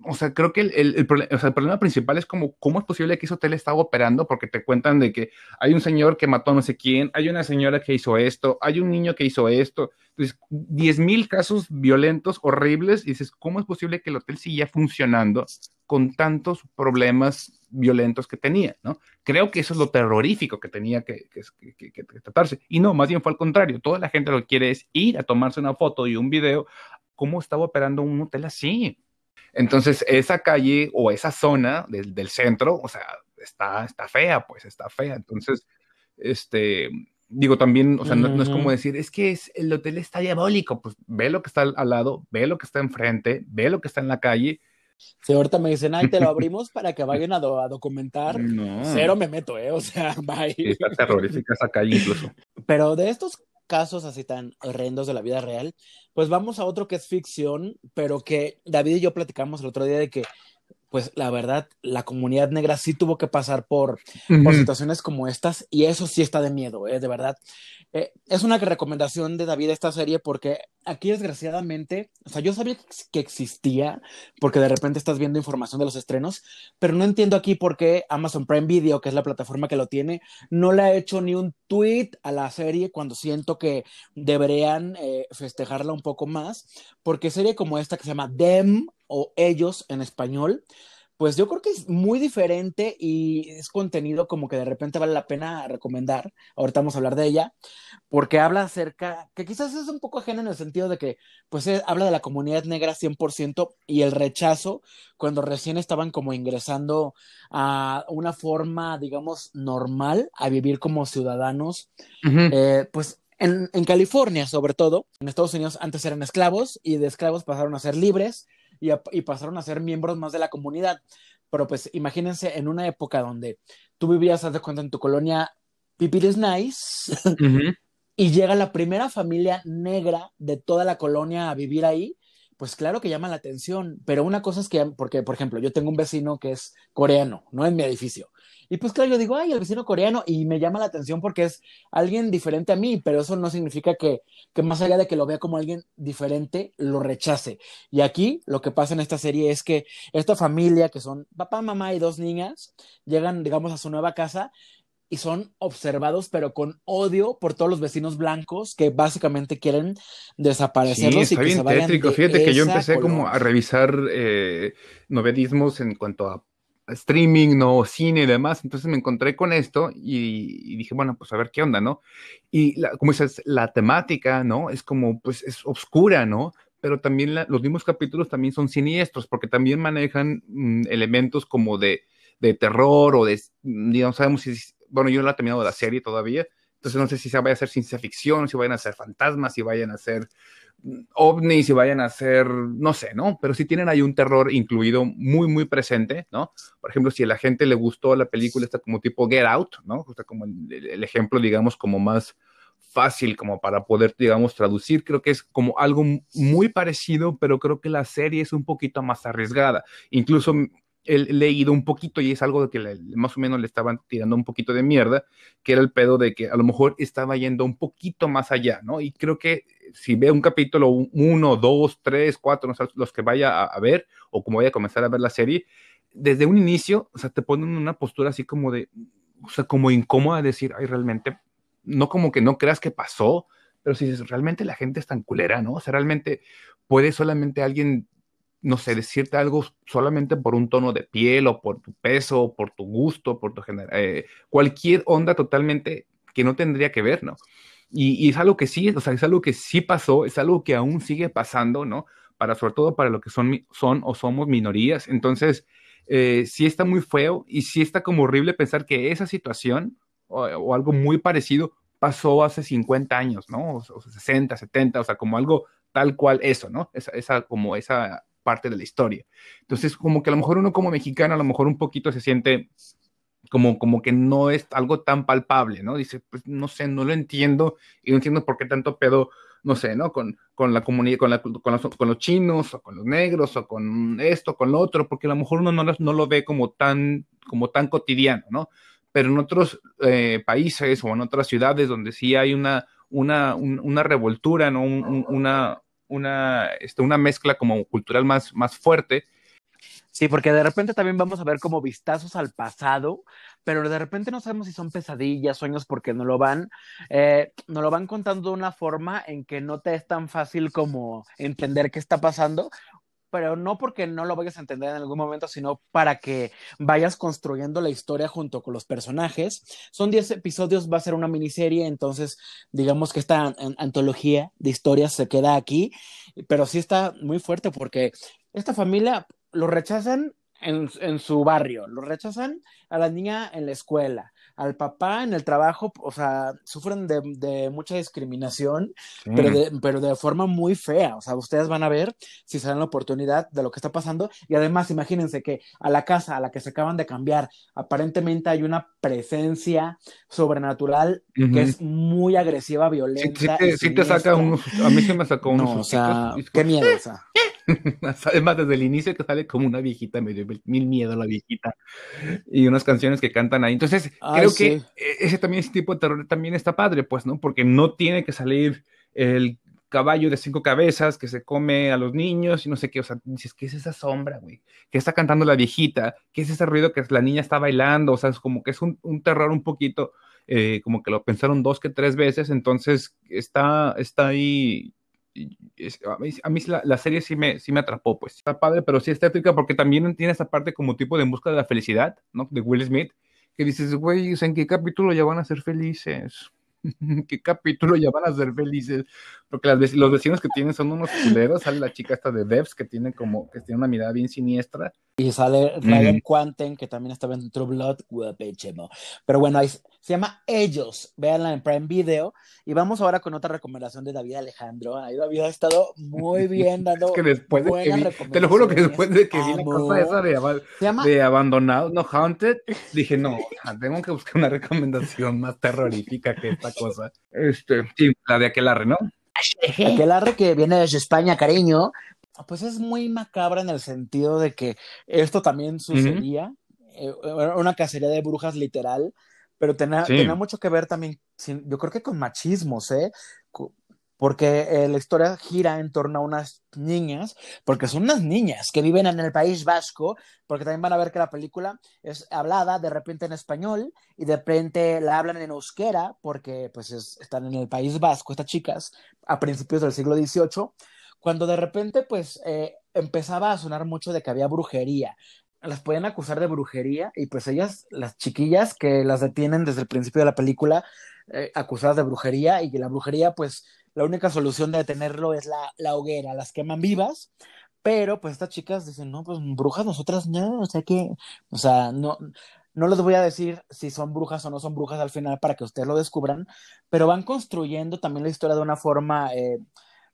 o sea, creo que el, el, el, o sea, el, problema principal es como, ¿cómo es posible que ese hotel estaba operando? Porque te cuentan de que hay un señor que mató a no sé quién, hay una señora que hizo esto, hay un niño que hizo esto, entonces, 10 mil casos violentos, horribles, y dices, ¿cómo es posible que el hotel siga funcionando con tantos problemas violentos que tenía, ¿no? Creo que eso es lo terrorífico que tenía que, que, que, que, tratarse. Y no, más bien fue al contrario. Toda la gente lo que quiere es ir a tomarse una foto y un video. ¿Cómo estaba operando un hotel así? Entonces, esa calle o esa zona del, del centro, o sea, está, está fea, pues está fea. Entonces, este, digo también, o sea, no, no, es como decir, es que es, el hotel está diabólico, pues ve lo que está al, al, lado, ve lo que está enfrente, ve lo que está en la calle. Ahorita me dicen, ay, te lo abrimos para que vayan a, do a documentar, no. cero me meto, ¿eh? O sea, bye. Está terrorífica esa calle incluso. Pero de estos casos así tan horrendos de la vida real, pues vamos a otro que es ficción, pero que David y yo platicamos el otro día de que pues la verdad, la comunidad negra sí tuvo que pasar por, uh -huh. por situaciones como estas y eso sí está de miedo, ¿eh? de verdad. Eh, es una recomendación de David esta serie porque aquí desgraciadamente, o sea, yo sabía que existía porque de repente estás viendo información de los estrenos, pero no entiendo aquí por qué Amazon Prime Video, que es la plataforma que lo tiene, no le ha hecho ni un tweet a la serie cuando siento que deberían eh, festejarla un poco más, porque serie como esta que se llama Them o Ellos en español, pues yo creo que es muy diferente y es contenido como que de repente vale la pena recomendar. Ahorita vamos a hablar de ella, porque habla acerca, que quizás es un poco ajeno en el sentido de que, pues eh, habla de la comunidad negra 100% y el rechazo cuando recién estaban como ingresando a una forma, digamos, normal a vivir como ciudadanos, uh -huh. eh, pues en, en California sobre todo. En Estados Unidos antes eran esclavos y de esclavos pasaron a ser libres y, a, y, pasaron a ser miembros más de la comunidad. Pero pues imagínense en una época donde tú vivías, haz de cuenta, en tu colonia Pipiris Nice uh -huh. y llega la primera familia negra de toda la colonia a vivir ahí, pues claro que llama la atención. Pero una cosa es que, porque por ejemplo, yo tengo un vecino que es coreano, no en mi edificio. Y pues claro, yo digo, ay, el vecino coreano, y me llama la atención porque es alguien diferente a mí, pero eso no significa que, que más allá de que lo vea como alguien diferente, lo rechace. Y aquí lo que pasa en esta serie es que esta familia, que son papá, mamá y dos niñas, llegan, digamos, a su nueva casa y son observados, pero con odio por todos los vecinos blancos que básicamente quieren desaparecerlos sí, y que bien se vayan tétrico. Fíjate que yo empecé color. como a revisar eh, novedismos en cuanto a streaming, no cine y demás. Entonces me encontré con esto y, dije, bueno, pues a ver qué onda, ¿no? Y como dices, la temática, ¿no? Es como, pues es oscura, ¿no? Pero también los mismos capítulos también son siniestros porque también manejan mm, elementos como de, de, terror o de, no sabemos si, bueno, yo no la he terminado la serie todavía, entonces no sé si se vaya a hacer ciencia ficción, si vayan a ser fantasmas, si vayan a ser ovnis y vayan a ser, no sé, ¿no? Pero sí tienen ahí un terror incluido muy, muy presente, ¿no? Por ejemplo, si a la gente le gustó la película, está como tipo Get Out, ¿no? Está como el, ejemplo, digamos, como más fácil como para poder, digamos, traducir. Creo que es como algo muy parecido, pero creo que la serie es un poquito más arriesgada. Incluso he leído un poquito y es algo que más o menos le estaban tirando un poquito de mierda, que era el pedo de que a lo mejor estaba yendo un poquito más allá, ¿no? Y creo que si ve un capítulo uno, dos, tres, cuatro, no sé, los que vaya a, ver o como vaya a comenzar a ver la serie, desde un inicio, o sea, te ponen en una postura así como de, o sea, como incómoda de decir, ay, realmente, no como que no creas que pasó, pero si realmente la gente es tan culera, ¿no? O sea, realmente puede solamente alguien no sé, decirte algo solamente por un tono de piel o por tu peso, por tu gusto, por tu género, eh, cualquier onda totalmente que no tendría que ver, ¿no? Y, es algo que sí, o sea, es algo que sí pasó, es algo que aún sigue pasando, ¿no? Para, sobre todo para lo que son, son o somos minorías. Entonces, eh, sí está muy feo y sí está como horrible pensar que esa situación o, algo muy parecido pasó hace 50 años, ¿no? O, 60, 70, o sea, como algo tal cual eso, ¿no? Esa, esa como esa parte de la historia. Entonces, como que a lo mejor uno como mexicano, a lo mejor un poquito se siente como, como que no es algo tan palpable, ¿no? Dice, pues no sé, no lo entiendo y no entiendo por qué tanto pedo, no sé, ¿no? Con, con la comunidad, con, la, con, los, con, los, chinos o con los negros o con esto, con lo otro, porque a lo mejor uno no, no lo ve como tan, como tan cotidiano, ¿no? Pero en otros eh, países o en otras ciudades donde sí hay una, una, una revoltura, ¿no? una, una, este, una mezcla como cultural más, más fuerte. Sí, porque de repente también vamos a ver como vistazos al pasado, pero de repente no sabemos si son pesadillas, sueños, porque no lo van, eh, no lo van contando de una forma en que no te es tan fácil como entender qué está pasando, pero no porque no lo vayas a entender en algún momento, sino para que vayas construyendo la historia junto con los personajes. Son 10 episodios, va a ser una miniserie, entonces digamos que esta antología de historias se queda aquí, pero sí está muy fuerte porque esta familia lo rechazan en, en su barrio, lo rechazan a la niña en la escuela, al papá en el trabajo, o sea, sufren de, mucha discriminación, pero, de, pero de forma muy fea. O sea, ustedes van a ver si se dan la oportunidad de lo que está pasando. Y además, imagínense que a la casa a la que se acaban de cambiar, aparentemente hay una presencia sobrenatural que es muy agresiva, violenta. Sí, te, saca unos, a mí se me sacó unos. No, o sea, qué miedo, o sea. Además, desde el inicio que sale como una viejita, me dio mil miedo la viejita. Y unas canciones que cantan ahí. Entonces, creo que e, ese también, ese tipo de terror también está padre, pues, ¿no? Porque no tiene que salir el caballo de cinco cabezas que se come a los niños y no sé qué, o sea, dices, ¿qué es esa sombra, güey? ¿Qué está cantando la viejita? ¿Qué es ese ruido que la niña está bailando? O sea, es como que es un, un terror un poquito, eh, como que lo pensaron dos que tres veces, entonces está, está ahí a mí, la, serie sí me, sí me atrapó, pues. Está padre, pero sí está épica porque también tiene esa parte como tipo de en busca de la felicidad, ¿no? De Will Smith, que dices, güey, ¿en qué capítulo ya van a ser felices? ¿Qué capítulo ya van a ser felices? Porque los vecinos que tienen son unos culeros. Sale la chica esta de Devs que tiene como, que tiene una mirada bien siniestra. Y sale Ryan Quanten, que también estaba en True Blood, Pero bueno, ahí, se llama Ellos. Véanla en Prime Video. Y vamos ahora con otra recomendación de David Alejandro. Ahí David ha estado muy bien dando. es que después de que te lo juro que después de que vi la cosa esa de, de abandonado, no haunted, dije, no, tengo que buscar una recomendación más terrorífica que esta cosa. Este, sí, la de Aquelarre, ¿no? Aquelarre que viene desde España, cariño, pues es muy macabra en el sentido de que esto también sucedía, eh, una cacería de brujas literal, pero tenía, mucho que ver también, yo creo que con machismos, ¿eh? Porque eh, la historia gira en torno a unas niñas, porque son unas niñas que viven en el País Vasco, porque también van a ver que la película es hablada de repente en español y de repente la hablan en euskera, porque pues están en el País Vasco estas chicas a principios del siglo XVIII cuando de repente pues eh, empezaba a sonar mucho de que había brujería. Las pueden acusar de brujería y pues ellas, las chiquillas que las detienen desde el principio de la película, eh, acusadas de brujería y que la brujería pues la única solución de detenerlo es la, la hoguera, las queman vivas, pero pues estas chicas dicen, no, pues brujas nosotras no, o sea que, o sea, no, no les voy a decir si son brujas o no son brujas al final para que ustedes lo descubran, pero van construyendo también la historia de una forma, eh,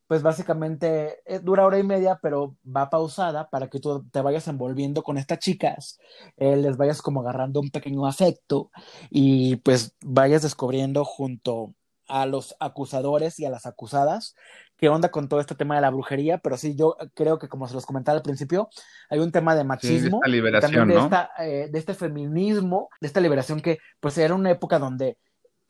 pues básicamente eh, dura hora y media, pero va pausada para que tú te vayas envolviendo con estas chicas, eh, les vayas como agarrando un pequeño afecto y pues vayas descubriendo junto a los acusadores y a las acusadas qué onda con todo este tema de la brujería, pero sí, yo creo que como se los comentaba al principio, hay un tema de machismo, sí, de liberación, también de, ¿no? esta, eh, de este feminismo, de esta liberación que pues era una época donde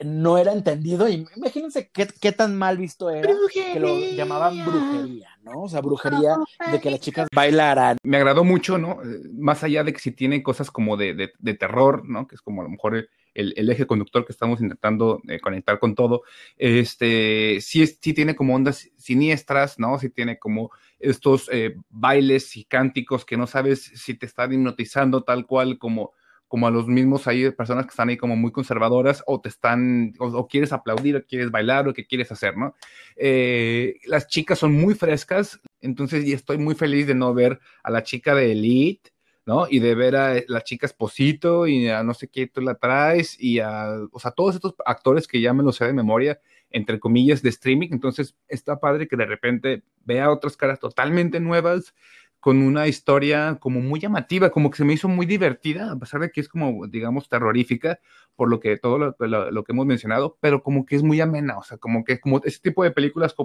no era entendido y imagínense qué, qué tan mal visto era brujería. que lo llamaban brujería, ¿no? O sea, brujería de que las chicas bailaran. Me agradó mucho, ¿no? Más allá de que si tiene cosas como de, de, de terror, ¿no? Que es como a lo mejor el, el, eje conductor que estamos intentando eh, conectar con todo, este, sí, sí tiene como ondas siniestras, ¿no? Sí tiene como estos eh, bailes y cánticos que no sabes si te están hipnotizando tal cual como como a los mismos hay personas que están ahí como muy conservadoras o te están, o, o quieres aplaudir o quieres bailar o qué quieres hacer, ¿no? Eh, las chicas son muy frescas, entonces y estoy muy feliz de no ver a la chica de Elite, ¿no? Y de ver a la chica Esposito y a no sé qué tú la traes y a, o sea, todos estos actores que ya me lo sé de memoria, entre comillas, de streaming, entonces está padre que de repente vea otras caras totalmente nuevas, con una historia como muy llamativa, como que se me hizo muy divertida, a pesar de que es como, digamos, terrorífica, por lo que todo lo, que hemos mencionado, pero como que es muy amena, o sea, como que como ese tipo de películas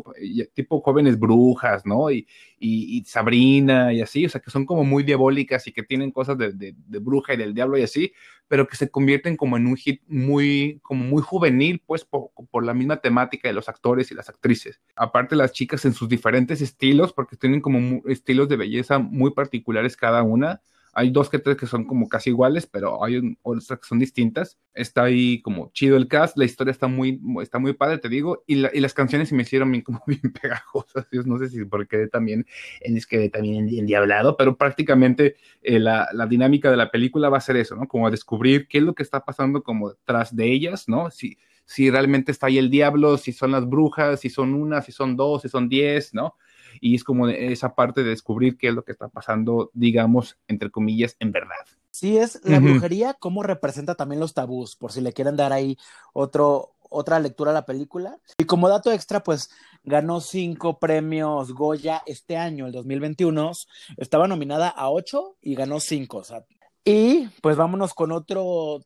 tipo jóvenes brujas, ¿no? Y, y, y, Sabrina y así, o sea, que son como muy diabólicas y que tienen cosas de, de, de, bruja y del diablo y así, pero que se convierten como en un hit muy, como muy juvenil, pues por, por la misma temática de los actores y las actrices. Aparte las chicas en sus diferentes estilos, porque tienen como estilos de belleza muy particulares cada una, hay dos que tres que son como casi iguales, pero hay otras que son distintas. Está ahí como chido el cast, la historia está muy, está muy padre, te digo, y, la, y las canciones se me hicieron bien, como bien pegajosas. Yo no sé si porque también, es que también endiablado, pero prácticamente eh, la, la, dinámica de la película va a ser eso, ¿no? Como descubrir qué es lo que está pasando como tras de ellas, ¿no? Si, si realmente está ahí el diablo, si son las brujas, si son una, si son dos, si son diez, ¿no? Y es como esa parte de descubrir qué es lo que está pasando, digamos, entre comillas, en verdad. Sí, es la uh -huh. brujería, cómo representa también los tabús, por si le quieren dar ahí otro, otra lectura a la película. Y como dato extra, pues ganó cinco premios Goya este año, el 2021. Estaba nominada a ocho y ganó cinco. O sea, y pues vámonos con otro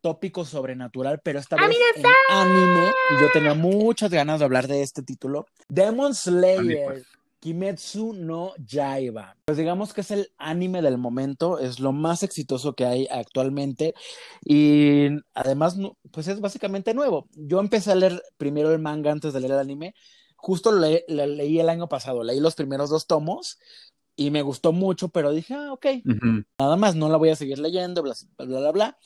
tópico sobrenatural, pero esta vez en anime, y yo tenía muchas ganas de hablar de este título. Demon Slayer. Pues. Kimetsu no Yaiba. Pues digamos que es el anime del momento, es lo más exitoso que hay actualmente y además pues es básicamente nuevo. Yo empecé a leer primero el manga antes de leer el anime, justo lo, le, le, leí el año pasado, leí los primeros dos tomos y me gustó mucho, pero dije, ah, ok, uh -huh. nada más, no la voy a seguir leyendo, bla, bla, bla, bla.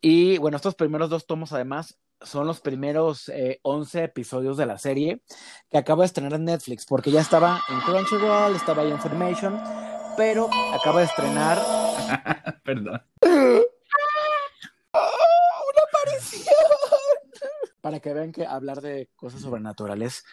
Y bueno, estos primeros dos tomos además son los primeros eh, 11 episodios de la serie que acaba de estrenar en Netflix, porque ya estaba en Crunchyroll, estaba ahí en Filmation, pero acaba de estrenar. Perdón. ¡Oh, ¡Una aparición! Para que vean que hablar de cosas sobrenaturales.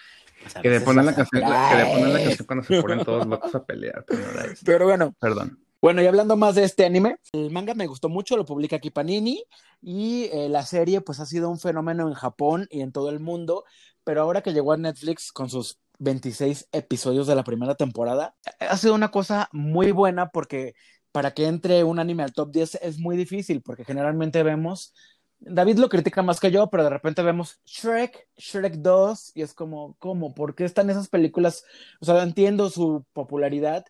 Pues, que, le ponen la canción, que le ponen la canción cuando se ponen todos locos a pelear. Pero, pero bueno. Perdón. Bueno, y hablando más de este anime, el manga me gustó mucho, lo publica aquí Panini y eh, la serie pues ha sido un fenómeno en Japón y en todo el mundo, pero ahora que llegó a Netflix con sus 26 episodios de la primera temporada, ha sido una cosa muy buena porque para que entre un anime al top 10 es muy difícil porque generalmente vemos David lo critica más que yo, pero de repente vemos Shrek, Shrek 2, y es como, ¿cómo? ¿Por qué están esas películas? O sea, entiendo su popularidad,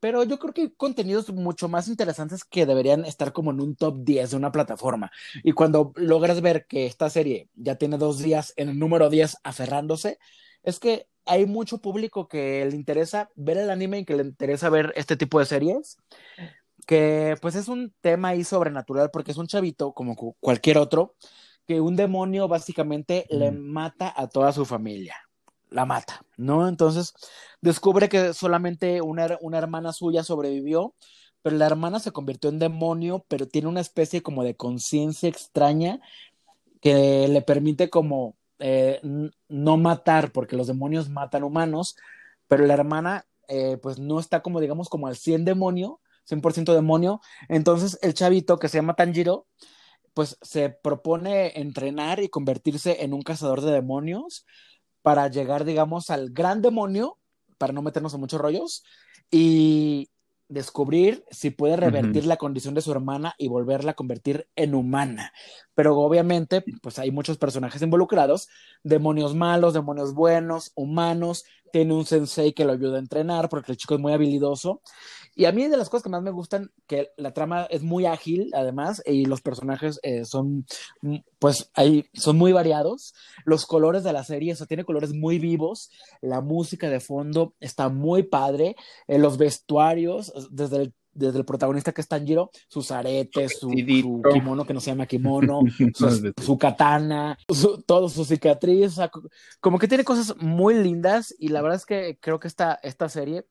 pero yo creo que hay contenidos mucho más interesantes que deberían estar como en un top 10 de una plataforma. Y cuando logras ver que esta serie ya tiene dos días en el número 10 aferrándose, es que hay mucho público que le interesa ver el anime y que le interesa ver este tipo de series, que pues es un tema ahí sobrenatural porque es un chavito como cualquier otro, que un demonio básicamente mm. le mata a toda su familia la mata, ¿no? Entonces descubre que solamente una, una, hermana suya sobrevivió, pero la hermana se convirtió en demonio, pero tiene una especie como de conciencia extraña que le permite como eh, no matar, porque los demonios matan humanos, pero la hermana eh, pues no está como digamos como al 100 demonio, 100% demonio, entonces el chavito que se llama Tanjiro, pues se propone entrenar y convertirse en un cazador de demonios para llegar digamos al gran demonio, para no meternos en muchos rollos, y descubrir si puede revertir la condición de su hermana y volverla a convertir en humana. Pero obviamente, pues hay muchos personajes involucrados, demonios malos, demonios buenos, humanos, tiene un sensei que lo ayuda a entrenar porque el chico es muy habilidoso. Y a mí de las cosas que más me gustan, que la trama es muy ágil, además, y los personajes eh, son, mm, pues, ahí, son muy variados. Los colores de la serie, o tiene colores muy vivos. La música de fondo está muy padre. Eh, los vestuarios, desde el desde el protagonista que es Tanjiro, sus aretes, su, su kimono que no se llama kimono, su, su katana, su, todo su cicatriz, como que tiene cosas muy lindas y la verdad es que creo que esta, esta serie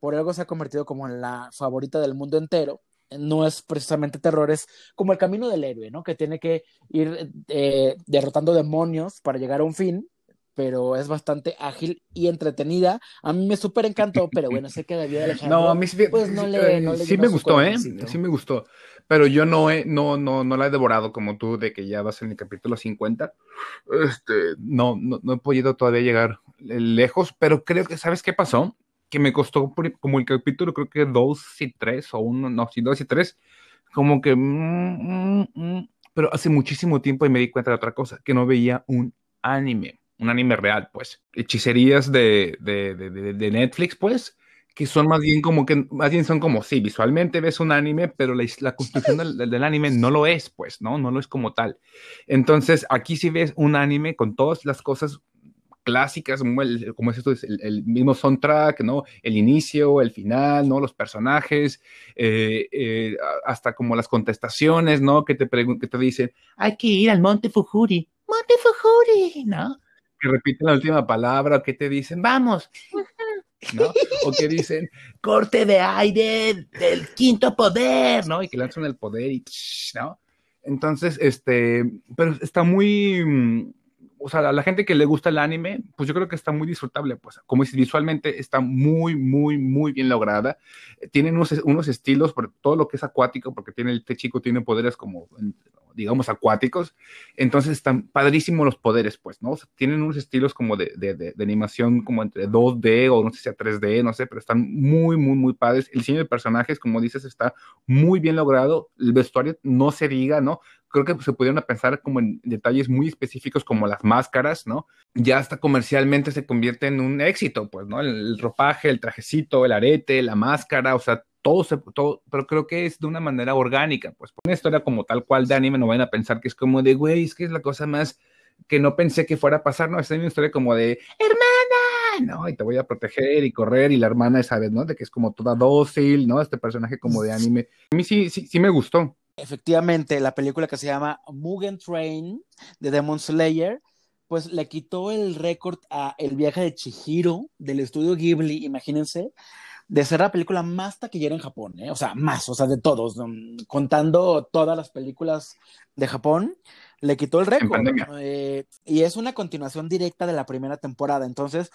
por algo se ha convertido como en la favorita del mundo entero. No es precisamente terror, es como el camino del héroe, ¿no? Que tiene que ir eh, derrotando demonios para llegar a un fin, pero es bastante ágil y entretenida. A mí me súper encantó, pero bueno, sé que David Alejandro, no, a mí sí, pues no le, no le sí me gustó, ¿eh? Sí me gustó, pero yo no, he, no, no, no la he devorado como tú, de que ya vas en el capítulo 50. Este, no, no, no he podido todavía llegar lejos, pero creo que, ¿sabes qué pasó? Que me costó como el capítulo, creo que dos y tres, o uno, no, sí, dos y tres, como que, mm, mm, mm, pero hace muchísimo tiempo y me di cuenta de otra cosa, que no veía un anime, un anime real, pues, hechicerías de, de, de, Netflix, pues, que son más bien como que, más bien son como, sí, visualmente ves un anime, pero la, la construcción del, del, anime no lo es, pues, ¿no? No lo es como tal. Entonces, aquí sí ves un anime con todas las cosas clásicas, como, es esto, el, el, mismo soundtrack, ¿no? El inicio, el final, ¿no? Los personajes, eh, eh, hasta como las contestaciones, ¿no? Que te, que te dicen, hay que ir al Monte Fujuri, Monte Fujuri, ¿no? Que repiten la última palabra, o que te dicen, vamos, ¿no? O que dicen, corte de aire del quinto poder, ¿no? Y que lanzan el poder y, ¿no? Entonces, este, pero está muy, o sea, a la gente que le gusta el anime, pues yo creo que está muy disfrutable, pues como dices, visualmente está muy, muy, muy bien lograda. Tienen unos, unos estilos, por todo lo que es acuático, porque tiene este chico tiene poderes como, digamos, acuáticos. Entonces están padrísimos los poderes, pues, ¿no? Tienen unos estilos como de, de, de, de, animación como entre 2D o no sé si a 3D, no sé, pero están muy, muy, muy padres. El diseño de personajes, como dices, está muy bien logrado. El vestuario no se diga, ¿no? creo que se pudieron pensar como en detalles muy específicos como las máscaras, ¿no? Ya hasta comercialmente se convierte en un éxito, pues, ¿no? El, el ropaje, el trajecito, el arete, la máscara, o sea, todo se, todo, pero creo que es de una manera orgánica, pues, una historia como tal cual de anime no van a pensar que es como de, güey, es que es la cosa más que no pensé que fuera a pasar, no, es una historia como de, hermana, no, y te voy a proteger y correr, y la hermana, ¿sabes, no? De que es como toda dócil, ¿no? Este personaje como de anime. A mí sí, sí, sí me gustó. Efectivamente, la película que se llama Mugen Train de Demon Slayer, pues le quitó el récord a El viaje de Chihiro del estudio Ghibli, imagínense, de ser la película más taquillera en Japón, ¿eh? o sea, más, o sea, de todos, um, contando todas las películas de Japón, le quitó el récord. Eh, y es una continuación directa de la primera temporada, entonces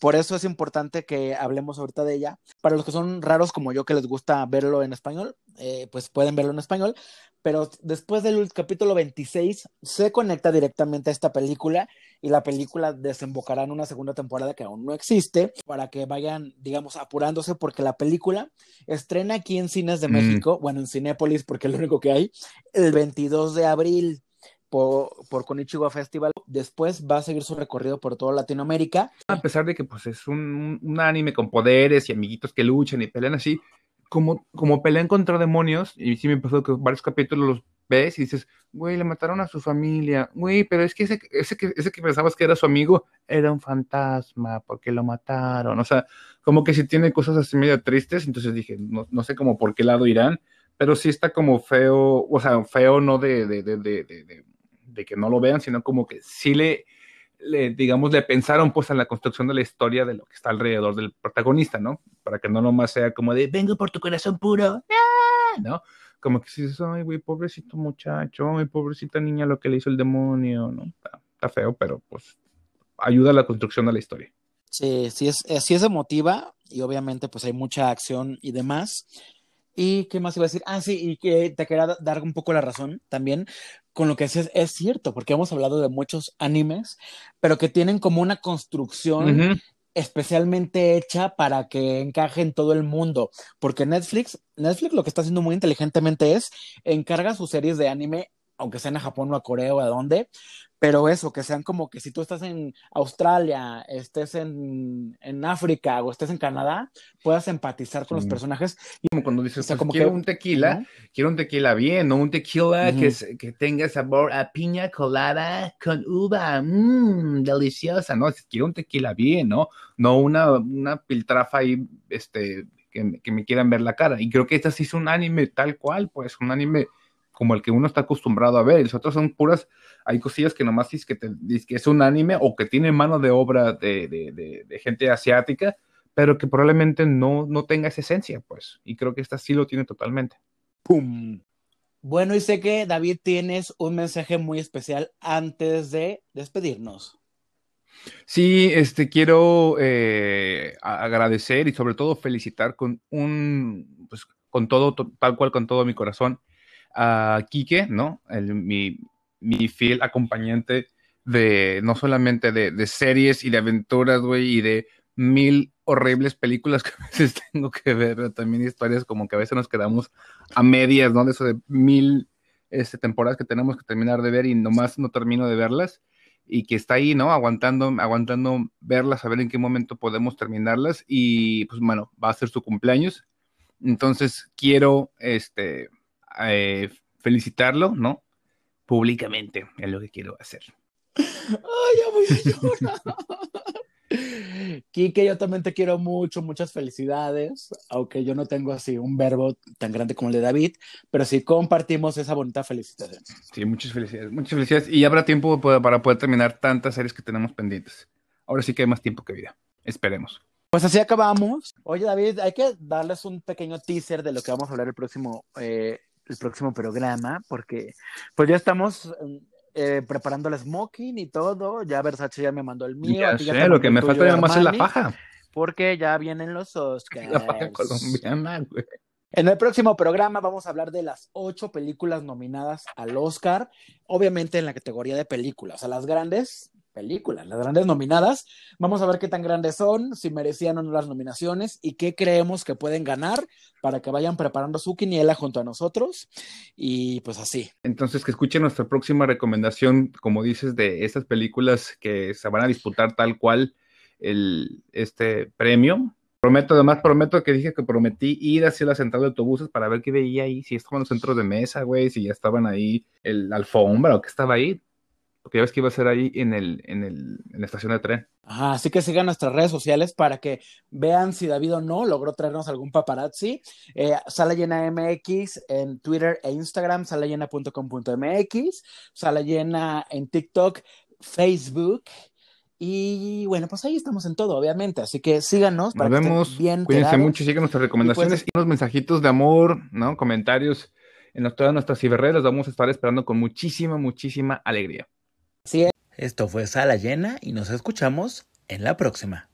por eso es importante que hablemos ahorita de ella. Para los que son raros como yo que les gusta verlo en español, eh, pues pueden verlo en español, pero después del capítulo 26 se conecta directamente a esta película y la película desembocará en una segunda temporada que aún no existe para que vayan, digamos, apurándose porque la película estrena aquí en Cines de mm. México, bueno, en Cinépolis porque es lo único que hay, el 22 de abril por, por Konichiwa Festival. Después va a seguir su recorrido por toda Latinoamérica. A pesar de que pues es un, un anime con poderes y amiguitos que luchan y pelean así, como, como pelean contra demonios, y sí me pasó que varios capítulos los ves y dices, güey, le mataron a su familia, güey, pero es que ese, ese, que ese que pensabas que era su amigo era un fantasma, porque lo mataron, o sea, como que si tiene cosas así medio tristes, entonces dije, no, no sé como por qué lado irán, pero sí está como feo, o sea, feo no de, de, de, de de que no lo vean, sino como que sí le, le, digamos, le pensaron pues en la construcción de la historia de lo que está alrededor del protagonista, ¿no? Para que no nomás sea como de, vengo por tu corazón puro, ¡ah! ¿no? Como que si dices, ay, güey, pobrecito muchacho, ay, pobrecita niña, lo que le hizo el demonio, ¿no? Está, feo, pero pues ayuda a la construcción de la historia. Sí, sí es, sí es emotiva y obviamente pues hay mucha acción y demás. ¿Y qué más iba a decir? Ah, sí, y que te quería da- dar un poco la razón también con lo que es, es cierto, porque hemos hablado de muchos animes, pero que tienen como una construcción especialmente hecha para que encaje en todo el mundo. Porque Netflix, Netflix lo que está haciendo muy inteligentemente es encarga sus series de anime, aunque sean a Japón o a Corea o a dónde, pero eso, que sean como que si tú estás en Australia, estés en, en África o estés en Canadá, puedas empatizar con los personajes. Como cuando dices, O sea, pues, como quiero que- un tequila, ¿no? quiero un tequila bien, no un tequila que, que tenga sabor a piña colada con uva, mmm, deliciosa, ¿no? Quiero un tequila bien, ¿no? No una, una piltrafa ahí, este, que, que me quieran ver la cara. Y creo que esta sí es un anime tal cual, pues, un anime como el que uno está acostumbrado a ver. Y los otros son puras, hay cosillas que nomás dices que, te, dices que es un anime o que tiene mano de obra de, de, de, de gente asiática, pero que probablemente no, no tenga esa esencia, pues. Y creo que esta sí lo tiene totalmente. ¡Pum! Bueno, y sé que David tienes un mensaje muy especial antes de despedirnos. Sí, este quiero eh, agradecer y sobre todo felicitar con un, pues con todo, to- tal cual con todo mi corazón a Quique, ¿no? Mi, mi fiel acompañante de no solamente de, series y de aventuras, güey, y de mil horribles películas que a veces tengo que ver, pero también historias como que a veces nos quedamos a medias, ¿no? De eso de mil este, temporadas que tenemos que terminar de ver y nomás no termino de verlas y que está ahí, ¿no? Aguantando, aguantando verlas, a ver en qué momento podemos terminarlas y pues bueno, va a ser su cumpleaños. Entonces quiero este, eh, felicitarlo, ¿no? Públicamente es lo que quiero hacer. ¡Ay, ya voy a llorar! Quique, yo también te quiero mucho, muchas felicidades, aunque yo no tengo así un verbo tan grande como el de David, pero sí compartimos esa bonita felicitación. Sí, muchas felicidades, muchas felicidades y habrá tiempo para poder terminar tantas series que tenemos pendientes. Ahora sí que hay más tiempo que vida. Esperemos. Pues así acabamos. Oye, David, hay que darles un pequeño teaser de lo que vamos a hablar el próximo, eh, el próximo programa, porque pues ya estamos eh, preparando el smoking y todo. Ya Versace ya me mandó el mío. Ya sé, lo que me falta ya más es la faja. Porque ya vienen los Oscars. La colombiana, güey. En el próximo programa vamos a hablar de las ocho películas nominadas al Oscar, obviamente en la categoría de películas, o sea, las grandes películas, las grandes nominadas. Vamos a ver qué tan grandes son, si merecían o no las nominaciones y qué creemos que pueden ganar para que vayan preparando su quiniela junto a nosotros. Y pues así. Entonces, que escuchen nuestra próxima recomendación, como dices, de estas películas que se van a disputar tal cual el, este premio. Prometo, además, prometo que dije que prometí ir hacia la central de autobuses para ver qué veía ahí, si estaban los centros de mesa, güey, si ya estaban ahí el alfombra o qué estaba ahí. Porque ya ves que iba a ser ahí en, el, en, el, en la estación de tren. Ajá, así que sigan nuestras redes sociales para que vean si David o no logró traernos algún paparazzi. Eh, Sala Llena MX en Twitter e Instagram, salallena.com.mx, Sala Llena en TikTok, Facebook. Y bueno, pues ahí estamos en todo, obviamente. Así que síganos para Nos que estén vemos. bien Cuídense mucho, sigan nuestras recomendaciones y, unos mensajitos de amor, ¿no? Comentarios en todas nuestras ciberredes. Vamos a estar esperando con muchísima, muchísima alegría. Es. Esto fue Sala Llena y nos escuchamos en la próxima.